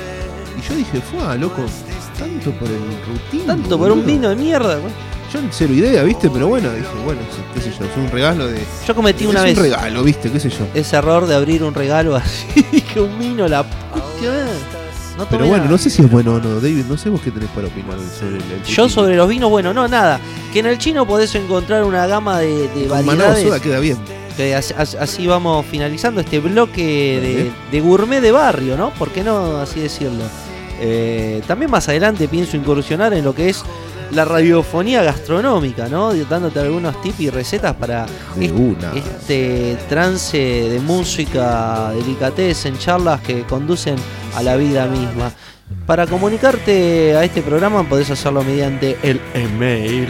Y yo dije, fue, loco, tanto por el rutina. Tanto por un boludo". vino de mierda. güey. Yo cero idea, ¿viste? Pero bueno, dije, bueno, qué sé yo, es un regalo de. Yo cometí es una un vez regalo, ¿viste? ¿Qué sé yo? ese error de abrir un regalo así. que un vino, la puta. No Pero bueno, nada. no sé si es bueno o no, David, no sé vos qué tenés para opinar sobre el, el Yo sobre los vinos, bueno, no, nada. Que en el chino podés encontrar una gama de, de variedades. soda queda bien. que así, vamos finalizando este bloque de gourmet de barrio, ¿no? ¿Por qué no así decirlo? Eh, también más adelante pienso incursionar en lo que es la radiofonía gastronómica, ¿no? Dándote algunos tips y recetas para De est- una. este trance de música, delicatez, charlas que conducen a la vida misma. Para comunicarte a este programa podés hacerlo mediante el email.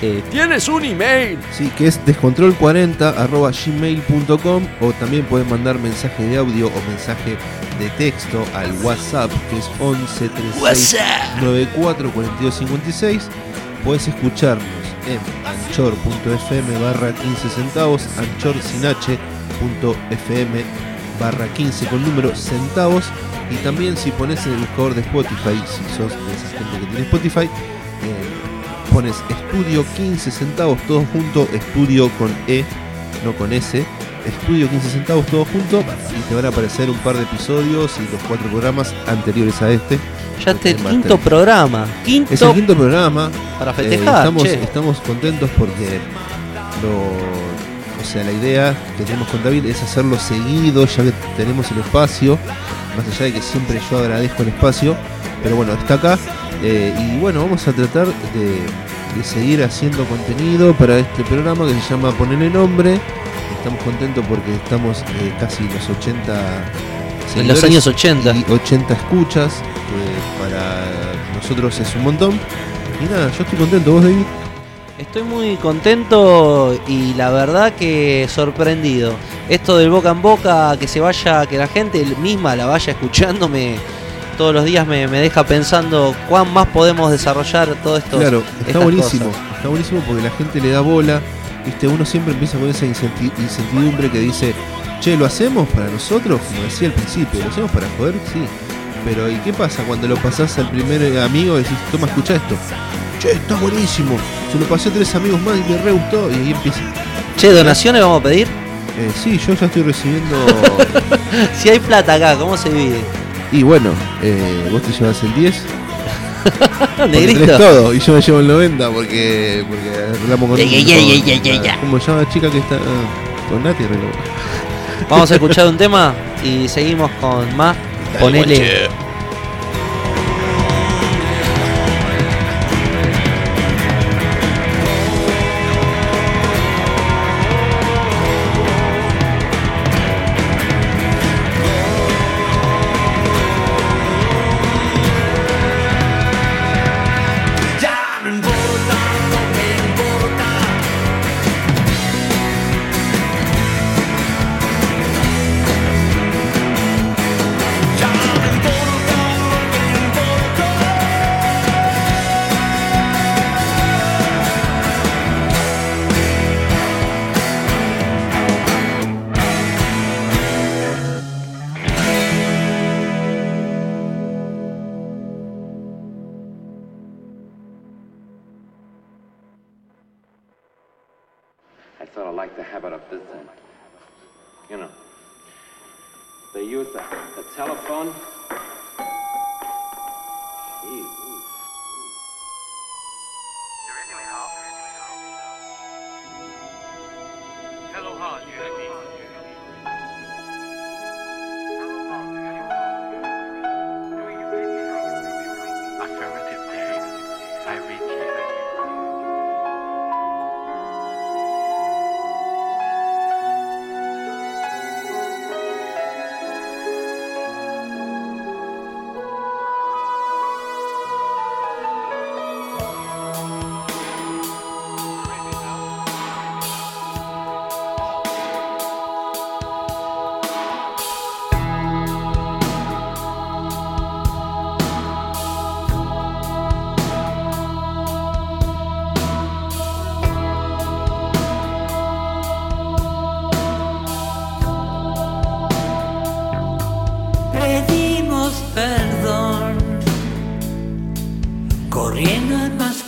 Eh, ¿Tienes un email? Sí, que es descontrol40 arroba gmail.com o también puedes mandar mensaje de audio o mensaje de texto al WhatsApp que es 11 36 94 42 56. Puedes escucharnos en anchor.fm barra 15 centavos, anchorsinh.fm barra 15 con número centavos y también si pones en el buscador de Spotify, si sos de esa gente que tiene Spotify, eh, pones estudio 15 centavos todo junto, estudio con E, no con S, estudio 15 centavos todo junto y te van a aparecer un par de episodios y los cuatro programas anteriores a este. Ya este quinto programa. Quinto Es el quinto programa. para Eh, festejar. estamos, che. estamos contentos porque lo, o sea, la idea que tenemos con David es hacerlo seguido, ya que tenemos el espacio, más allá de que siempre yo agradezco el espacio, pero bueno, está acá. eh, y bueno, vamos a tratar de, de seguir haciendo contenido para este programa que se llama Ponerle Nombre. Estamos contentos porque estamos eh, casi los 80 En los años 80. y 80 escuchas, que para nosotros es un montón. Y nada, yo estoy contento, vos David. Estoy muy contento y la verdad que sorprendido. Esto del boca en boca, que se vaya, que la gente misma la vaya escuchándome todos los días me, me deja pensando cuán más podemos desarrollar todo esto. Claro, está buenísimo, está buenísimo porque la gente le da bola, viste, uno siempre empieza con esa incertidumbre que dice, che, ¿lo hacemos para nosotros? Como decía al principio, ¿lo hacemos para joder? Sí. Pero ¿y qué pasa cuando lo pasás al primer eh, amigo y decís, toma, escucha esto? Che, está buenísimo. Se lo pasé a tres amigos más y me re gustó y ahí empieza. Che, ¿donaciones vamos a pedir? Eh, sí, yo ya estoy recibiendo... si hay plata acá, ¿cómo se divide? y bueno, eh, vos te llevas el 10. Porque Negrito. todo y yo me llevo el 90 porque, porque arreglamos con... Ya, ya, ya, con- ya, ya, ya, ya. ¿Cómo se llama la chica que está ah, con Nati? arregló. Vamos a escuchar un tema y seguimos con más. Ponele.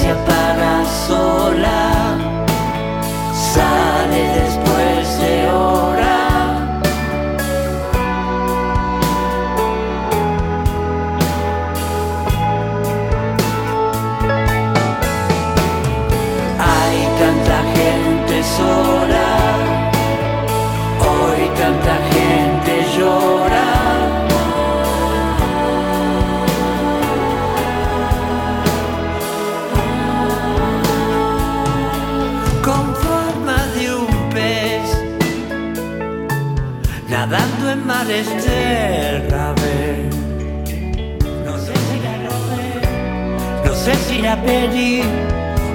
Se apaga sola, sale después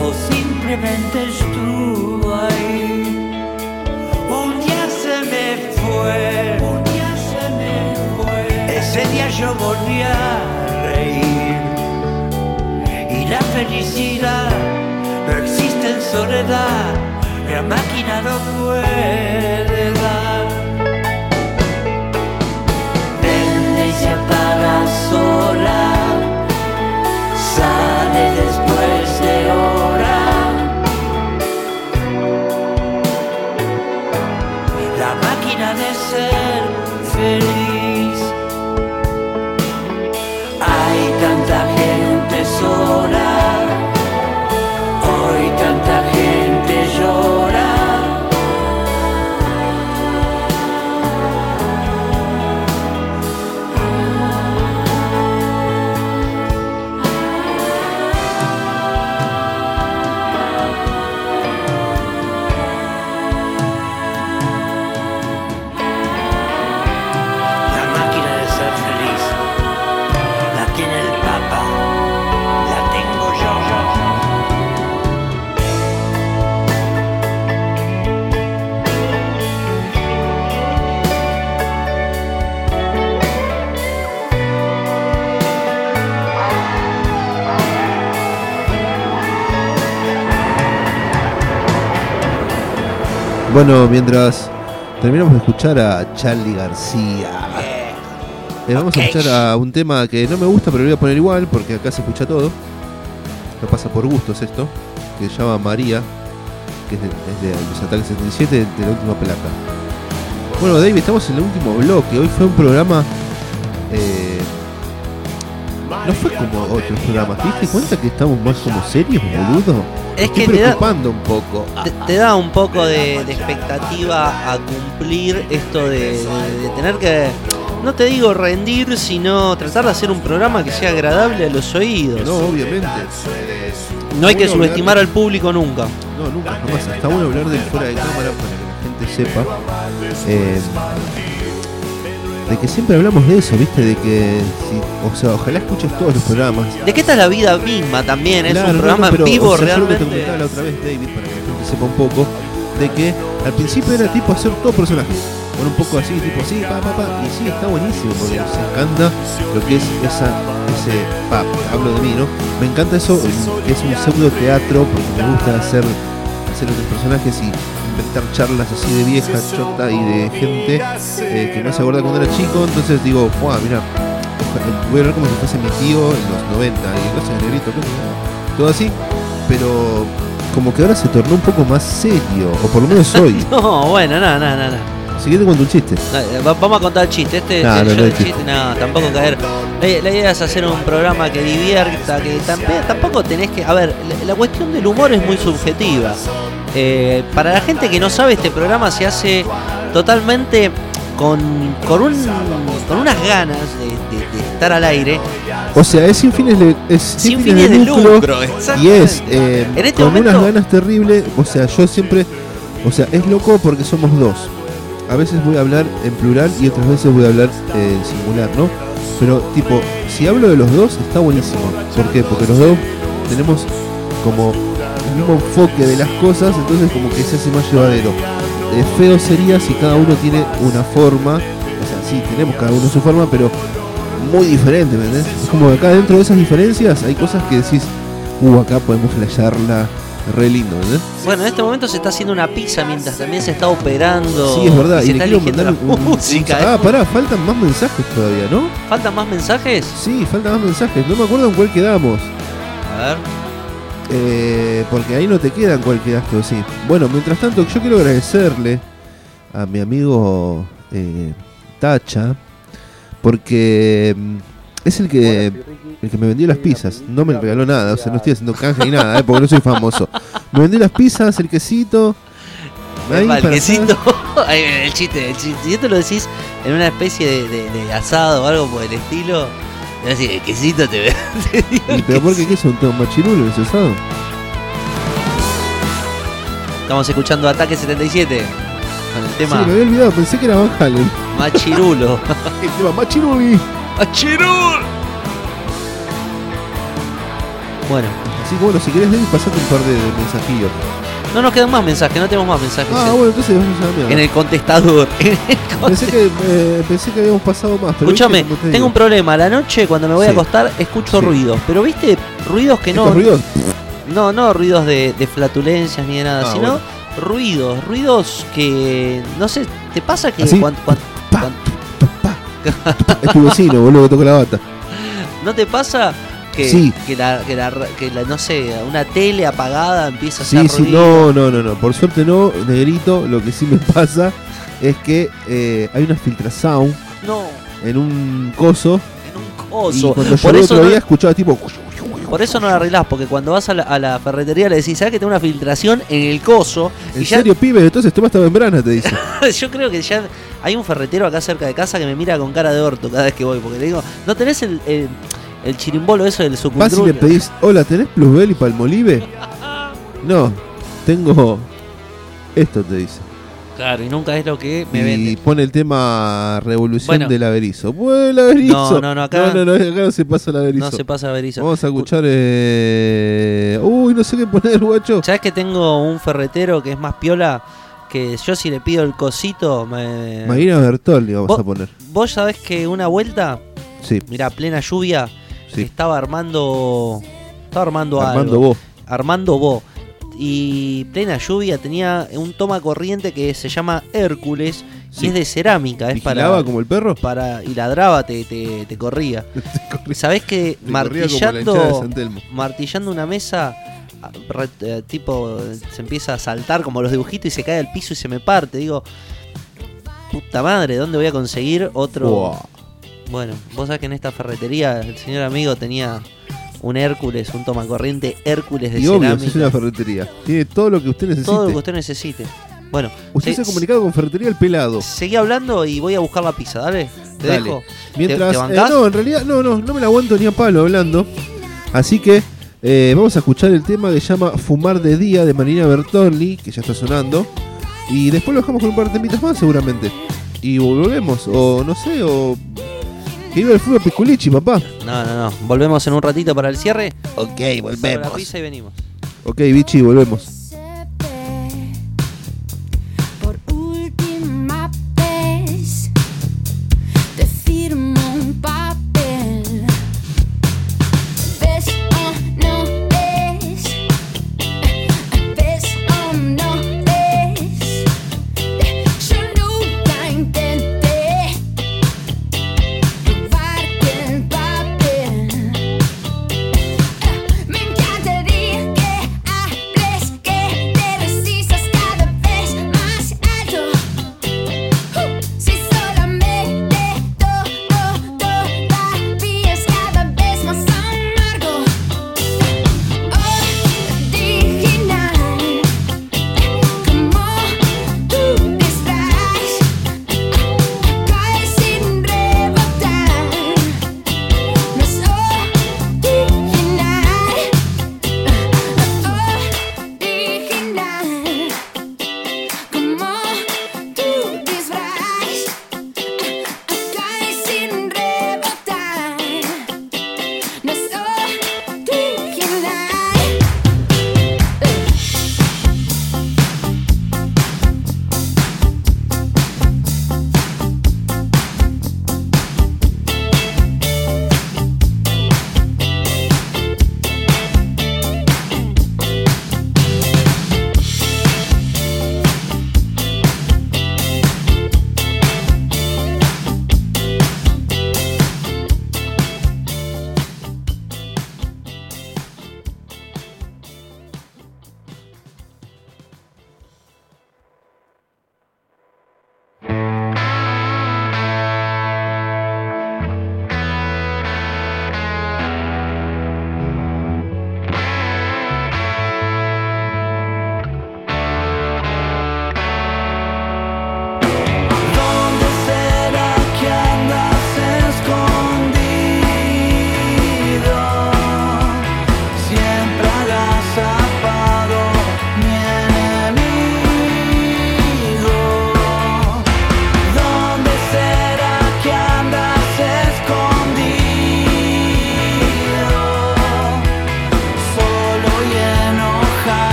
o simplemente estuvo ahí. Un día se me fue, un día se me fue. Ese día yo volví a reír. Y la felicidad no existe en soledad, la máquina no puede dar. Prende y apaga sola, Bueno, mientras terminamos de escuchar a Charlie García, eh, vamos a escuchar a un tema que no me gusta, pero lo voy a poner igual porque acá se escucha todo. No pasa por gustos esto, que se llama María, que es de, es de los ataques 77 de la última placa. Bueno, David, estamos en el último bloque. Hoy fue un programa. eh, no fue como otros programas. ¿Te diste cuenta que estamos más como serios, boludo? Es que te da- un poco. Te, te da un poco de, de expectativa a cumplir esto de, de- de tener que, no te digo rendir, sino tratar de hacer un programa que sea agradable a los oídos. No, obviamente. No hay que bueno subestimar al público nunca. No, nunca. Está bueno hablar del fuera de cámara para que la gente sepa. eh, de que siempre hablamos de eso, ¿viste? De que, si- o sea, ojalá escuches todos los programas. ¿De qué está la vida misma también? Es un no, programa no, pero, en vivo o sea, que te realmente. comentaba la otra vez, David, para que la gente sepa un poco, de que al principio era tipo hacer todo personajes. Bueno, un poco así, tipo así, pa, pa, pa. Y sí, está buenísimo, porque nos encanta lo que es esa, ese, pa, hablo de mí, ¿no? Me encanta eso, que es un pseudo teatro, porque me gusta hacer, hacer otros personajes y inventar charlas así de vieja, chota y de gente eh, que no se acuerda cuando era chico. Entonces digo, wow, mira, voy a hablar como si fuese mi tío en los 90 y entonces negrito, ¿qué te- todo así, pero como que ahora se tornó un poco más serio, o por lo menos hoy. No, bueno, no, no, no. no. Si quieres te cuento un chiste. No, Vamos a contar chiste. Este No, el chiste. No, tampoco caer. La, la idea es hacer un programa que divierta, que tamp- tampoco tenés que. A ver, la, la cuestión del humor es muy subjetiva. Eh, para la gente que no sabe, este programa se hace totalmente con, con, un, con unas ganas de, de- de estar al aire. O sea, es sin fines de, es sin Sin fines de fines de lucro, lucro, y es eh, este con momento- unas ganas terribles. O sea, yo siempre, o sea, es loco porque somos dos. A veces voy a hablar en plural y otras veces voy a hablar eh, en singular, ¿no? Pero tipo, si hablo de los dos, está buenísimo. ¿Por qué? Porque los dos tenemos como mismo enfoque de las cosas, entonces como que se hace más llevadero. Eh, feo sería si cada uno tiene una forma, o sea, sí, tenemos cada uno su forma, pero muy diferente, ¿me? Es como que acá dentro de esas diferencias hay cosas que decís, uh, acá podemos flashearla re lindo, ¿entendés? Bueno, en este momento se está haciendo una pizza mientras también se está operando. Sí, es verdad. Y Y, le quiero mandar un- música. Ah, pará, faltan más mensajes todavía, ¿no? ¿Faltan más mensajes? Sí, faltan más mensajes. No me acuerdo en cuál quedamos. A ver. Eh, porque ahí no te queda en cuál quedaste, ¿o sí. Bueno, mientras tanto, yo quiero agradecerle a mi amigo eh, Tacha, porque mm, es el que, el que me vendió las pizzas. No me regaló nada, o sea, no estoy haciendo canje ni nada, eh, porque no soy famoso. Me vendió las pizzas, el quesito. ahí el quesito. El chiste, el chiste. Si esto lo decís en una especie de, de- de asado o algo por el estilo, el quesito te ve. te dio ¿Y el pero por qué qué son todos machirulos ese asado? Estamos escuchando Ataque 77 con el Sí, tema me había olvidado, pensé que era Van Halen. Machirulo. el tema Machiruli. ¡Machirul! Bueno, Así que bueno, si querés, Denis, pasate un par de mensajillos. No nos quedan más mensajes, no tenemos más mensajes. Ah, en- bueno, entonces vamos a la mierda. En el contestador. Pensé que, eh, pensé que habíamos pasado más, pero Escúchame, te tengo un problema. A la noche, cuando me voy a acostar, escucho Sí. ruidos. Pero viste, ruidos que no. ¿Estos ruidos? No, no ruidos de, de flatulencias ni de nada, Ah, sino bueno. ruidos, ruidos que. No sé, ¿te pasa que ¿Así? cuan- cuan- cuan- Es tu vecino, boludo, que toca la bata. ¿No te pasa que, Sí. que, la, que, la, que la- no sé, una tele apagada empieza a Sí, hacer sí, no, no, no, no. Por suerte no, negrito. Lo que sí me pasa es que eh, hay una filtrasound No, en un coso. coso. Y cuando Por yo el otro no- día escuchaba tipo. Por eso no la arreglás, porque cuando vas a la, a la ferretería le decís, ¿sabes que tengo una filtración en el coso? ¿En y ya, serio, pibe? Entonces toma esta membrana, te dice. yo creo que ya hay un ferretero acá cerca de casa que me mira con cara de orto cada vez que voy, porque le digo, ¿no tenés el, el, el chirimbolo eso del Vas y le pedís, hola, ¿tenés Plusbel y Palmolive? No, tengo esto, te dice. Claro, y nunca es lo que me y vende. pone el tema Revolución Bueno. del Averizo. Bueno, el Averizo. No, no, no, acá- No, no, no, acá no se pasa el Averizo. No se pasa Berizo. Vamos a escuchar. Eh... Uy, no sé qué poner, guacho. ¿Sabes que tengo un ferretero que es más piola? Que yo si le pido el cosito, me... Marina Bertolli vamos ¿Vos- a poner. Vos sabés que una vuelta, Sí. mira, plena lluvia, Sí. estaba armando. Estaba armando, Armando algo. vos. Armando vos. Y plena lluvia tenía un toma corriente que se llama Hércules Sí. y es de cerámica. Es ¿Vigilaba para, como el perro? para Y ladraba, te, te, te corría. ¿Sabés que Te corría hinchada de martillando, martillando una mesa, eh, tipo, se empieza a saltar como los dibujitos y se cae al piso y se me parte? Digo, puta madre, ¿dónde voy a conseguir otro? Bueno, vos sabés que en esta ferretería el señor amigo tenía un Hércules, un tomacorriente Hércules de Y obvio, cerámica. es una ferretería. Tiene todo lo que usted necesite. todo lo que usted necesite. Bueno, Usted se- se ha comunicado con Ferretería El Pelado. seguí hablando y voy a buscar la pizza, dale. Te Dale. dejo. Mientras. ¿Te, te eh, no, en realidad, no, no, no me la aguanto ni a palo hablando. Así que eh, vamos a escuchar el tema que se llama Fumar de Día de Marina Bertolli, que ya está sonando. Y después lo dejamos con un par de temitas más, seguramente. Y volvemos, o no sé, o. Que iba el fútbol Pisculichi, papá. No, no, no. Volvemos en un ratito para el cierre. Ok, Para la volvemos. pizza y venimos. Ok, bichi, volvemos.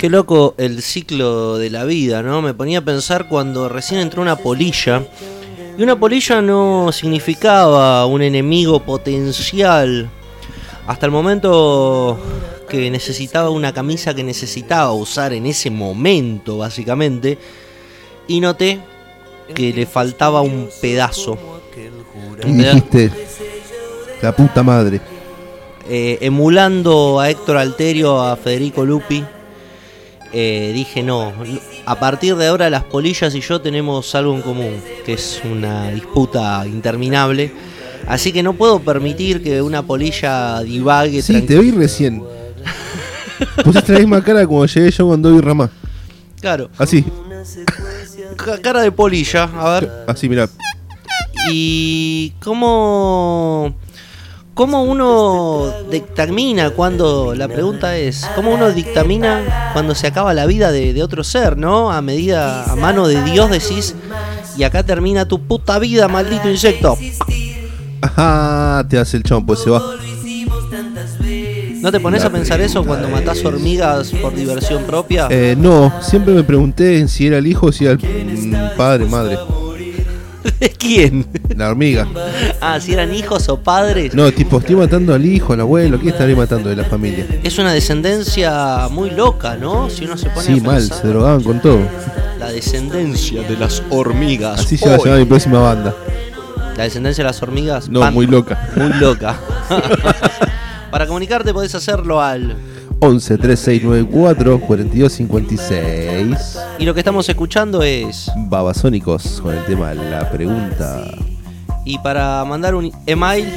Qué loco el ciclo de la vida, ¿no? Me ponía a pensar cuando recién entró una polilla. Y una polilla no significaba un enemigo potencial. Hasta el momento que necesitaba una camisa que necesitaba usar en ese momento, básicamente. Y noté que le faltaba un pedazo. Y dijiste, la puta madre. Eh, emulando a Héctor Alterio, a Federico Lupi, eh, dije no, a partir de ahora las polillas y yo tenemos algo en común, que es una disputa interminable. Así que no puedo permitir que una polilla divague Sí, te vi recién. Pusiste la misma cara como llegué yo con Dobby Ramá. Claro. Así, Ca- Cara de polilla, a ver. así, mira. ¿Y cómo, cómo uno dictamina cuando, la pregunta es, cómo uno dictamina cuando se acaba la vida de, de otro ser, ¿no? A medida, a mano de Dios decís, y acá termina tu puta vida, maldito insecto. Ajá, te hace el chompo, se va. ¿No te pones La a pensar eso cuando matás es- hormigas por diversión propia? Eh, no, siempre me pregunté si era el hijo o si era el mm, padre, madre. ¿De quién? La hormiga. Ah, si eran hijos o padres. No, tipo, estoy matando al hijo, al abuelo, ¿qué estaré matando de la familia? Es una descendencia muy loca, ¿no? Si uno se pone Sí, a mal, pensar. se drogaban con todo. La descendencia de las hormigas. Así se va a Hoy. llamar mi próxima banda. La descendencia de las hormigas. No, Pan- muy loca. Muy loca. Para comunicarte podés hacerlo al 11 3694 4256 Y lo que estamos escuchando es. Babasónicos con el tema La Pregunta. Y para mandar un email,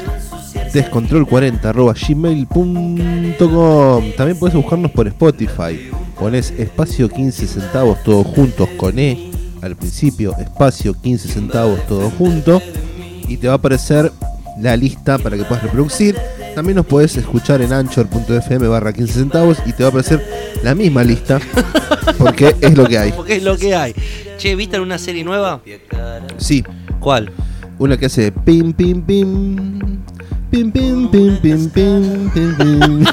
Descontrol40 arroba gmail.com. También puedes buscarnos por Spotify. Pones espacio 15 centavos todos juntos con E al principio, espacio 15 centavos todos juntos. Y te va a aparecer la lista para que puedas reproducir. También nos puedes escuchar en anchor.fm barra 15 centavos y te va a aparecer la misma lista porque es lo que hay. porque es lo que hay. Che, ¿viste una serie nueva? Sí. ¿Cuál? Una que hace pim pim pim. Pim pim pim pim pim pim pim.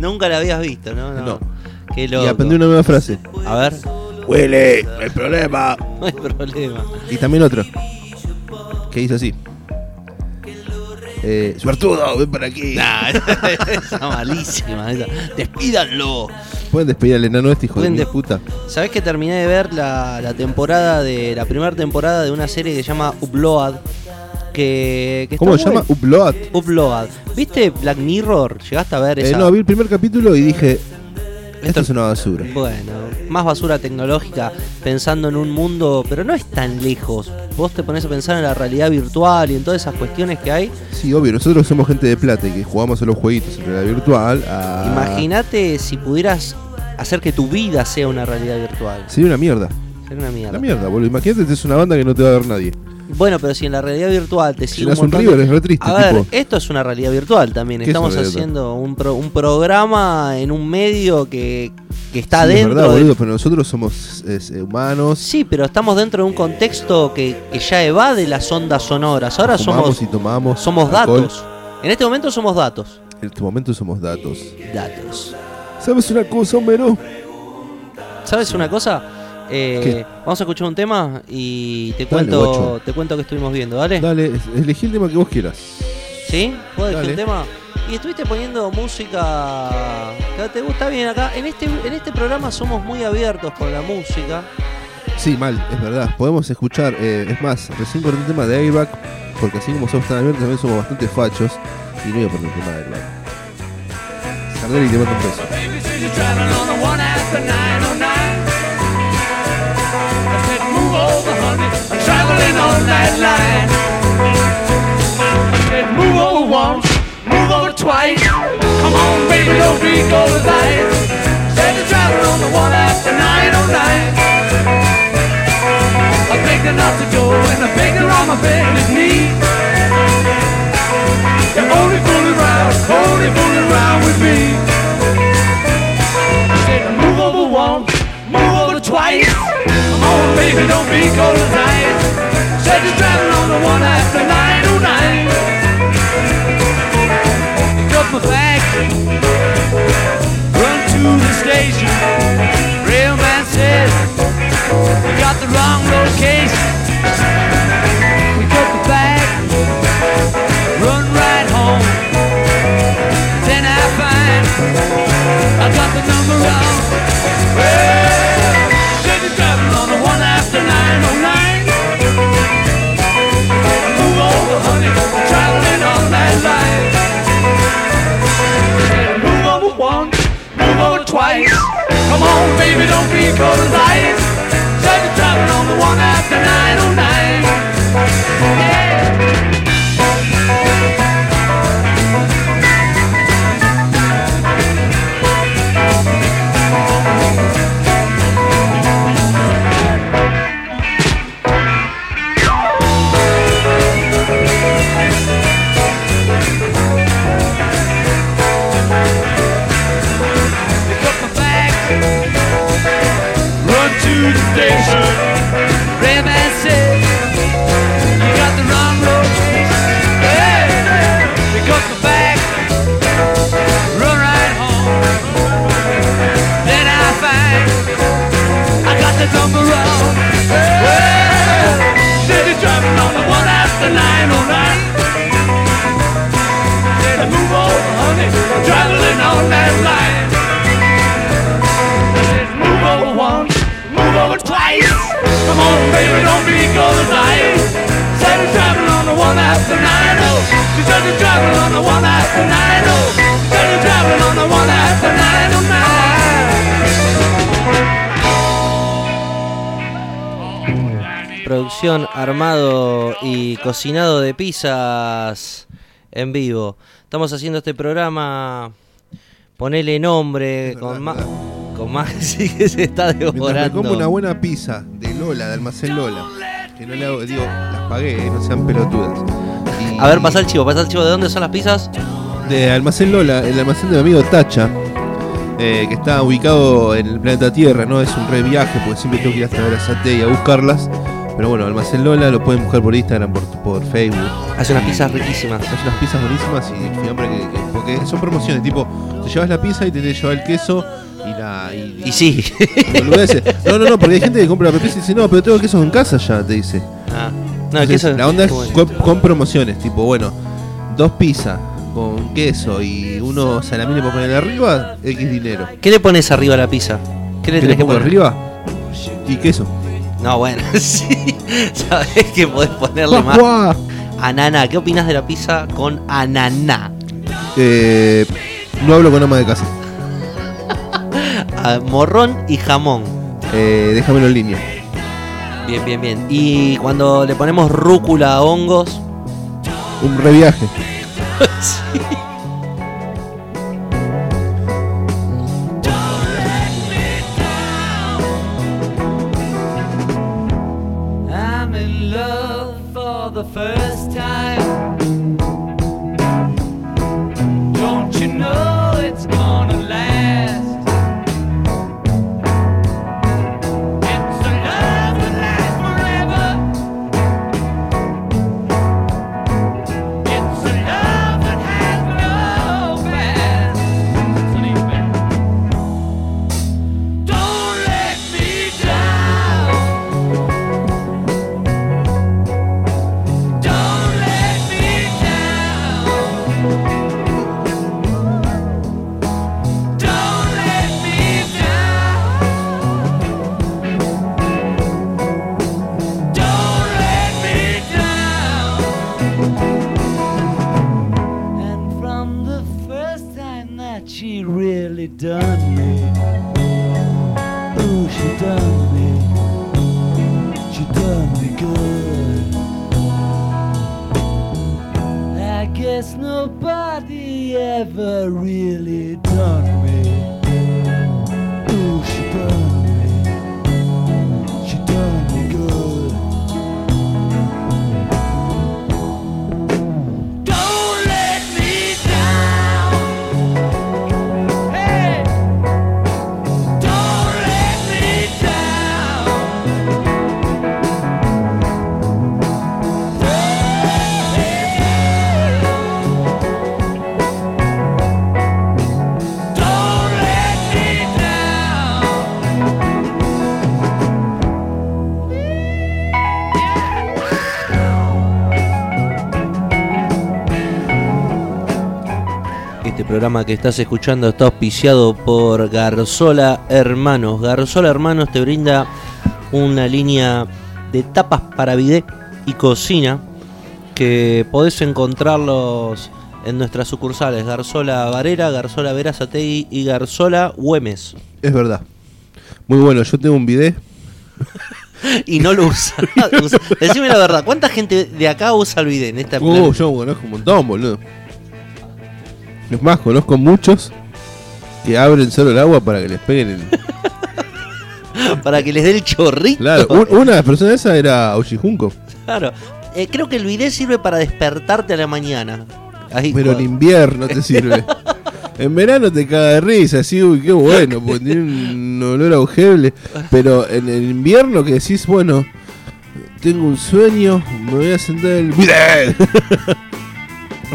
Nunca la habías visto, ¿no? No. Qué loco. Y aprendí una nueva frase. A ver. Huele, no hay problema. No hay problema. Y también otro. Que dice así. Eh, suertudo, ven para aquí. Nah, esa malísima. esa. Despídanlo. Pueden despedir al enano este hijo de puta. ¿Sabés que terminé de ver la, la temporada de. la primera temporada de una serie que se llama Upload? Que, ¿Cómo se llama? Upload. Upload. ¿Viste Black Mirror? ¿Llegaste a ver Eh, esa? no, vi el primer capítulo y dije. Esto es una basura. Bueno, más basura tecnológica pensando en un mundo, pero no es tan lejos. Vos te pones a pensar en la realidad virtual y en todas esas cuestiones que hay. Sí, obvio, nosotros somos gente de plata y que jugamos a los jueguitos en realidad virtual. a- Imagínate si pudieras hacer que tu vida sea una realidad virtual. Sería una mierda. Sería una mierda. La mierda, boludo. Imagínate, que es una banda que no te va a ver nadie. Bueno, pero si en la realidad virtual te sigue Llenás un un River, de- es re triste, A ver, tipo. esto es una realidad virtual también. ¿Qué es Estamos haciendo un, pro- un programa en un medio que, que está Sí, es dentro verdad, de- boludo, pero nosotros somos es, eh, humanos. Sí, pero estamos dentro de un contexto que, que ya evade las ondas sonoras. Ahora Fumamos somos y tomamos. somos alcohol. datos. En este momento somos datos. En este momento somos datos. Datos. ¿Sabes una cosa, Homero? ¿Sabes una cosa? Eh, vamos a escuchar un tema y te Dale, cuento guacho. te cuento que estuvimos viendo, ¿dale? Dale, elegí el tema que vos quieras. ¿Sí? ¿Puedo elegir Dale. el tema? Y estuviste poniendo música que te gusta bien acá. En este, en este programa somos muy abiertos con la música. Sí, mal, es verdad. Podemos escuchar, eh, es más, recién con un tema de Airbag, porque así como somos tan abiertos, también somos bastante fachos. Y no iba a poner un tema de Airbag. Sardelli te mando un beso. On that line. I move over once, move over twice. Come on, baby, don't be cold as ice. Said you're on the one after 909. I picked her up to go and picked her on my bended knee. You're only fooling around, only fooling around with me. Move over once, move over twice. Come on, baby, don't be cold as ice. Said you're driving on the one after 909. Pick up my bag, run to the station. Rail man says we got the wrong location. Pick up the bag, run right home. Then I find I got the number wrong. Well, de pizzas en vivo. Estamos haciendo este programa, ponele nombre, con más... Con más sí que se está Mientras me devorando. como una buena pizza de Lola, de almacén Lola. Que no le hago, digo, las pagué, eh, no sean pelotudas. Y A ver, pasa el chivo, pasa el chivo. ¿De dónde son las pizzas? De almacén Lola, el almacén de mi amigo Tacha. eh, que está ubicado en el planeta Tierra, ¿no? Es un re viaje porque siempre tengo que ir hasta Sate y a buscarlas. Pero bueno, Almacén Lola lo pueden buscar por Instagram, por, por Facebook. Hace unas pizzas riquísimas. Hace unas pizzas buenísimas y fui hambre que, que- porque son promociones, tipo, te llevas la pizza y te, te llevas el queso y la. Y, Y sí. boludeces. No, no, no, porque hay gente que compra la pizza y dice, no, pero tengo queso en casa ya, te dice. Ah, no, el Entonces, queso- la onda es bueno. con, con promociones, tipo, bueno, dos pizzas con queso y uno salamine para ponerle arriba, X dinero. ¿Qué le pones arriba a la pizza? ¿Qué le ¿Qué tenés que pongo poner? arriba? Y queso. No, bueno, sí. Sabés que podés ponerle más. Ananá. ¿Qué opinas de la pizza con ananá? Eh, no hablo con ama de casa. Ah, morrón y jamón. Eh, déjamelo en línea. Bien, bien, bien. Y cuando le ponemos rúcula a hongos. Un reviaje. sí. Programa que estás escuchando está auspiciado por Garzola Hermanos. Garzola Hermanos te brinda una línea de tapas para bidet y cocina que podés encontrarlos en nuestras sucursales Garzola Varela, Garzola Verazategui y Garzola Güemes. Es verdad. Muy bueno, yo tengo un bidet. Y no lo usa. Decime la verdad, ¿cuánta gente de acá usa el bidet en esta Uh, yo conozco un montón, boludo. Es más, conozco muchos que abren solo el agua para que les peguen el. para que les dé el chorrito? Claro, un- una de las personas esa era Junco. Claro. Eh, creo que el bidet sirve para despertarte a la mañana. Ahí, Pero en invierno te sirve. En verano te caga de risa, así, uy, qué bueno, porque tiene un olor augeble. Pero en el invierno que decís, bueno, tengo un sueño, me voy a sentar en el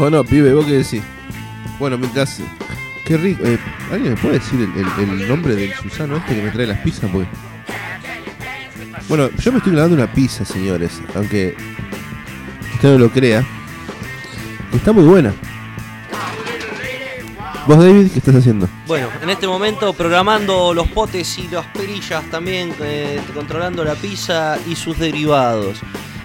o no, pibe, vos qué decís. Bueno, mientras. Qué rico. eh, ¿Alguien me puede decir el, nombre del Susano este que me trae las pizzas? Porque... Bueno, yo me estoy grabando una pizza, señores. Aunque usted no lo crea. Está muy buena. ¿Vos, David, qué estás haciendo? Bueno, en este momento programando los potes y las perillas también, eh, controlando la pizza y sus derivados.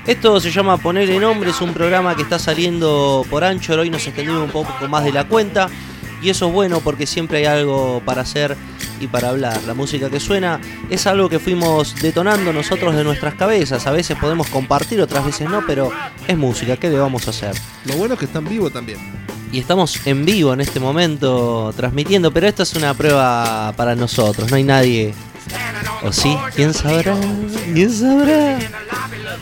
Esto se llama Ponerle Nombre, es un programa que está saliendo por Anchor, hoy nos extendimos un poco más de la cuenta y eso es bueno porque siempre hay algo para hacer y para hablar. La música que suena es algo que fuimos detonando nosotros de nuestras cabezas. A veces podemos compartir, otras veces no, pero es música, ¿qué le vamos a hacer? Lo bueno es que están vivos también. Y estamos en vivo en este momento transmitiendo, pero esto es una prueba para nosotros, no hay nadie. ¿O sí? ¿Quién sabrá? ¿Quién sabrá?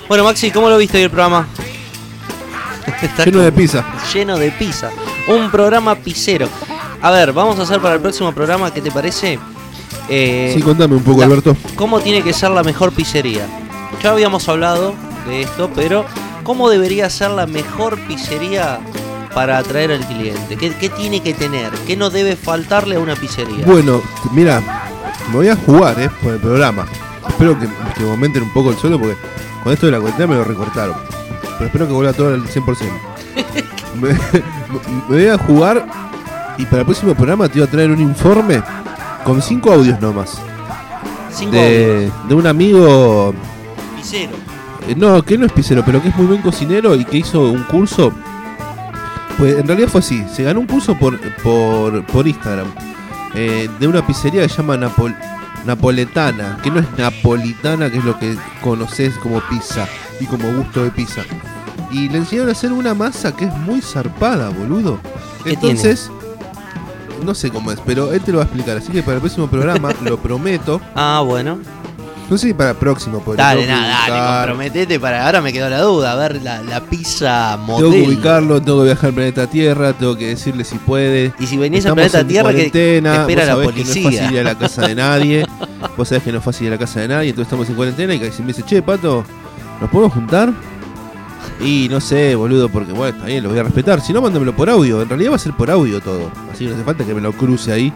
Bueno, Maxi, ¿cómo lo viste hoy el programa? Está Lleno de pizza. lleno de pizza. Un programa pizzero. A ver, vamos a hacer para el próximo programa, ¿qué te parece? Eh, Sí, contame un poco, la- Alberto. ¿Cómo tiene que ser la mejor pizzería? Ya habíamos hablado de esto, pero ¿cómo debería ser la mejor pizzería para atraer al cliente? ¿Qué, qué tiene que tener? ¿Qué no debe faltarle a una pizzería? Bueno, mira, me voy a jugar, ¿eh? Por el programa. Espero que, que me aumenten un poco el suelo porque con esto de la cuarentena me lo recortaron. Pero espero que vuelva todo al 100%. me, me voy a jugar y para el próximo programa te voy a traer un informe con cinco audios nomás. Cinco de, de un amigo Pizzero. eh, no, que no es pizzero, pero que es muy buen cocinero y que hizo un curso. Pues en realidad fue así, se ganó un curso por, por, por Instagram eh, de una pizzería que se llama Napol- Napoletana, que no es napolitana, que es lo que conoces como pizza y como gusto de pizza. Y le enseñaron a hacer una masa que es muy zarpada, boludo. ¿Qué Entonces, no sé cómo es, pero él te lo va a explicar. Así que para el próximo programa, lo prometo. Ah, bueno. No sé si para el próximo, porque Dale, nada, dale, comprometete para. Ahora me quedó la duda. A ver, la, la pizza Tengo que modelo. ubicarlo, tengo que viajar al planeta Tierra, tengo que decirle si puede. Y si venís al planeta Tierra, que te espera la sabés que no es policía. fácil ir a la casa de nadie. vos sabés que no es fácil ir a la casa de nadie, entonces estamos en cuarentena y que si me dice, che, pato, ¿nos podemos juntar? Y no sé, boludo, porque bueno, está bien, lo voy a respetar. Si no, mándamelo por audio. En realidad va a ser por audio todo. Así que no hace falta que me lo cruce ahí.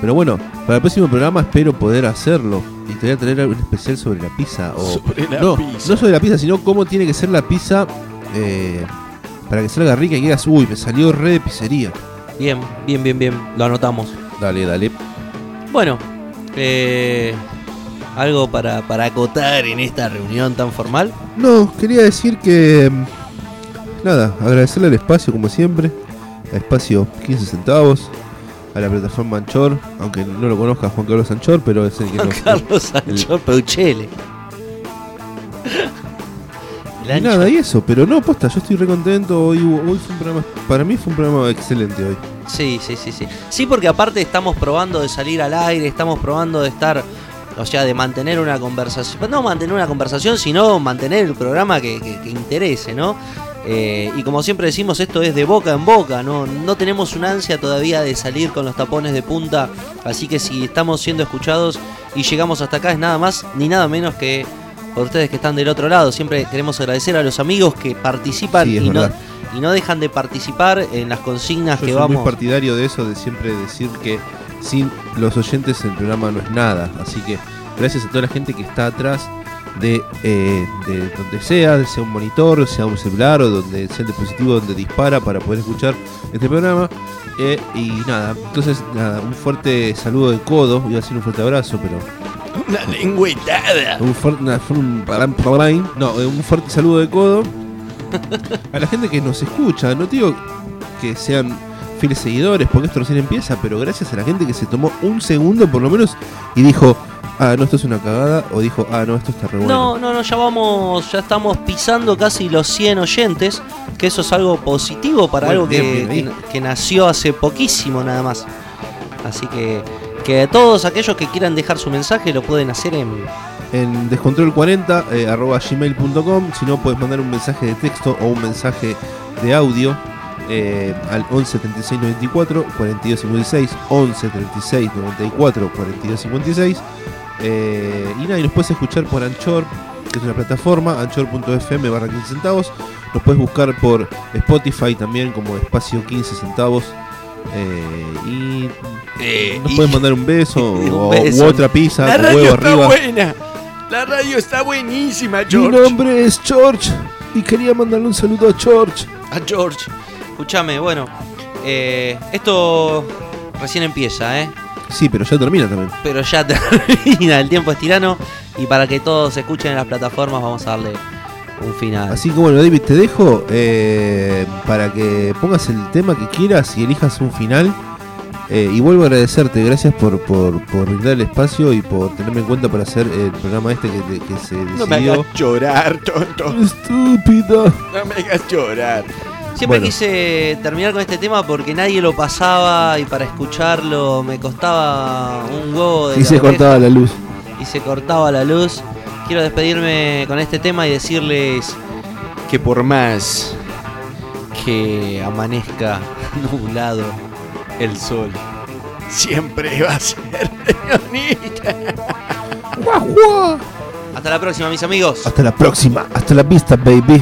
Pero bueno, para el próximo programa espero poder hacerlo. Y te voy a traer un especial sobre la pizza. O, Sobre la no, pizza. no sobre la pizza, sino cómo tiene que ser la pizza eh, para que salga rica y digas, uy, me salió re de pizzería. Bien, bien, bien, bien. Lo anotamos. Dale, dale. Bueno, eh, algo para, para acotar en esta reunión tan formal. No, quería decir que. mm, Nada, agradecerle al espacio como siempre. A espacio 15 centavos. A la plataforma Anchor. Aunque no lo conozca Juan Carlos Anchor, pero es el que Juan nos. Carlos el- Anchor Peuchele. El Y ancho. nada, y eso, pero no, posta, yo estoy re contento. Hoy, hoy fue un programa. Para mí fue un programa excelente hoy. Sí, sí, sí, sí. Sí, porque aparte estamos probando de salir al aire, estamos probando de estar, o sea, de mantener una conversación. No mantener una conversación, sino mantener el programa que, que- que interese, ¿no? Eh, y como siempre decimos, esto es de boca en boca, ¿no? No tenemos una ansia todavía de salir con los tapones de punta. Así que si estamos siendo escuchados y llegamos hasta acá, es nada más ni nada menos que por ustedes que están del otro lado. Siempre queremos agradecer a los amigos que participan Sí, y, no, y no dejan de participar en las consignas Yo que soy vamos. muy partidario de eso, de siempre decir que sin los oyentes el programa no es nada. Así que gracias a toda la gente que está atrás de, eh, de donde sea, sea un monitor, sea un celular o donde sea el dispositivo donde dispara para poder escuchar este programa. Eh, y nada, entonces nada, un fuerte saludo de codo, iba a decir un fuerte abrazo, pero Una lengüetada. un fuerte, una- un, no, eh, un fuerte saludo de codo a la gente que nos escucha. No digo que sean fieles seguidores, porque esto recién empieza, pero gracias a la gente que se tomó un segundo por lo menos y dijo, ah, no, esto es una cagada, o dijo, ah, no, esto está re bueno. No, no, no, ya vamos, ya estamos pisando casi los 100 oyentes, que eso es algo positivo para algo que nació hace poquísimo nada más. Así que, que todos aquellos que quieran dejar su mensaje lo pueden hacer en... En descontrol40 eh, arroba gmail.com, si no puedes mandar un mensaje de texto o un mensaje de audio eh, al 11 36 94 42 56 11 36 94 42 56 eh, y nada, y nos puedes escuchar por Anchor, que es una plataforma, anchor.fm barra 15 centavos. Nos puedes buscar por Spotify también como espacio 15 centavos. eh, y nos y- puedes mandar un beso, un o, beso. u otra pizza La radio huevo está arriba. buena. La radio está buenísima, Mi nombre es George y quería mandarle un saludo a George. A George. Escúchame, bueno, eh, esto recién empieza, ¿eh? Sí, pero ya termina también. Pero ya termina, el tiempo es tirano y para que todos escuchen en las plataformas vamos a darle un final. Así que bueno, David, te dejo eh, para que pongas el tema que quieras y elijas un final. Eh, y vuelvo a agradecerte, gracias por, por, por brindar el espacio y por tenerme en cuenta para hacer el programa este que, que se decidió. No me hagas llorar, tonto. Estúpido. No me hagas llorar. Siempre Bueno. quise terminar con este tema porque nadie lo pasaba y para escucharlo me costaba un huevo de Y la se oreja cortaba la luz. Y se cortaba la luz. Quiero despedirme con este tema y decirles que por más que amanezca nublado el sol, Siempre va a ser leonita. Hasta la próxima, mis amigos. Hasta la próxima, hasta la vista, baby.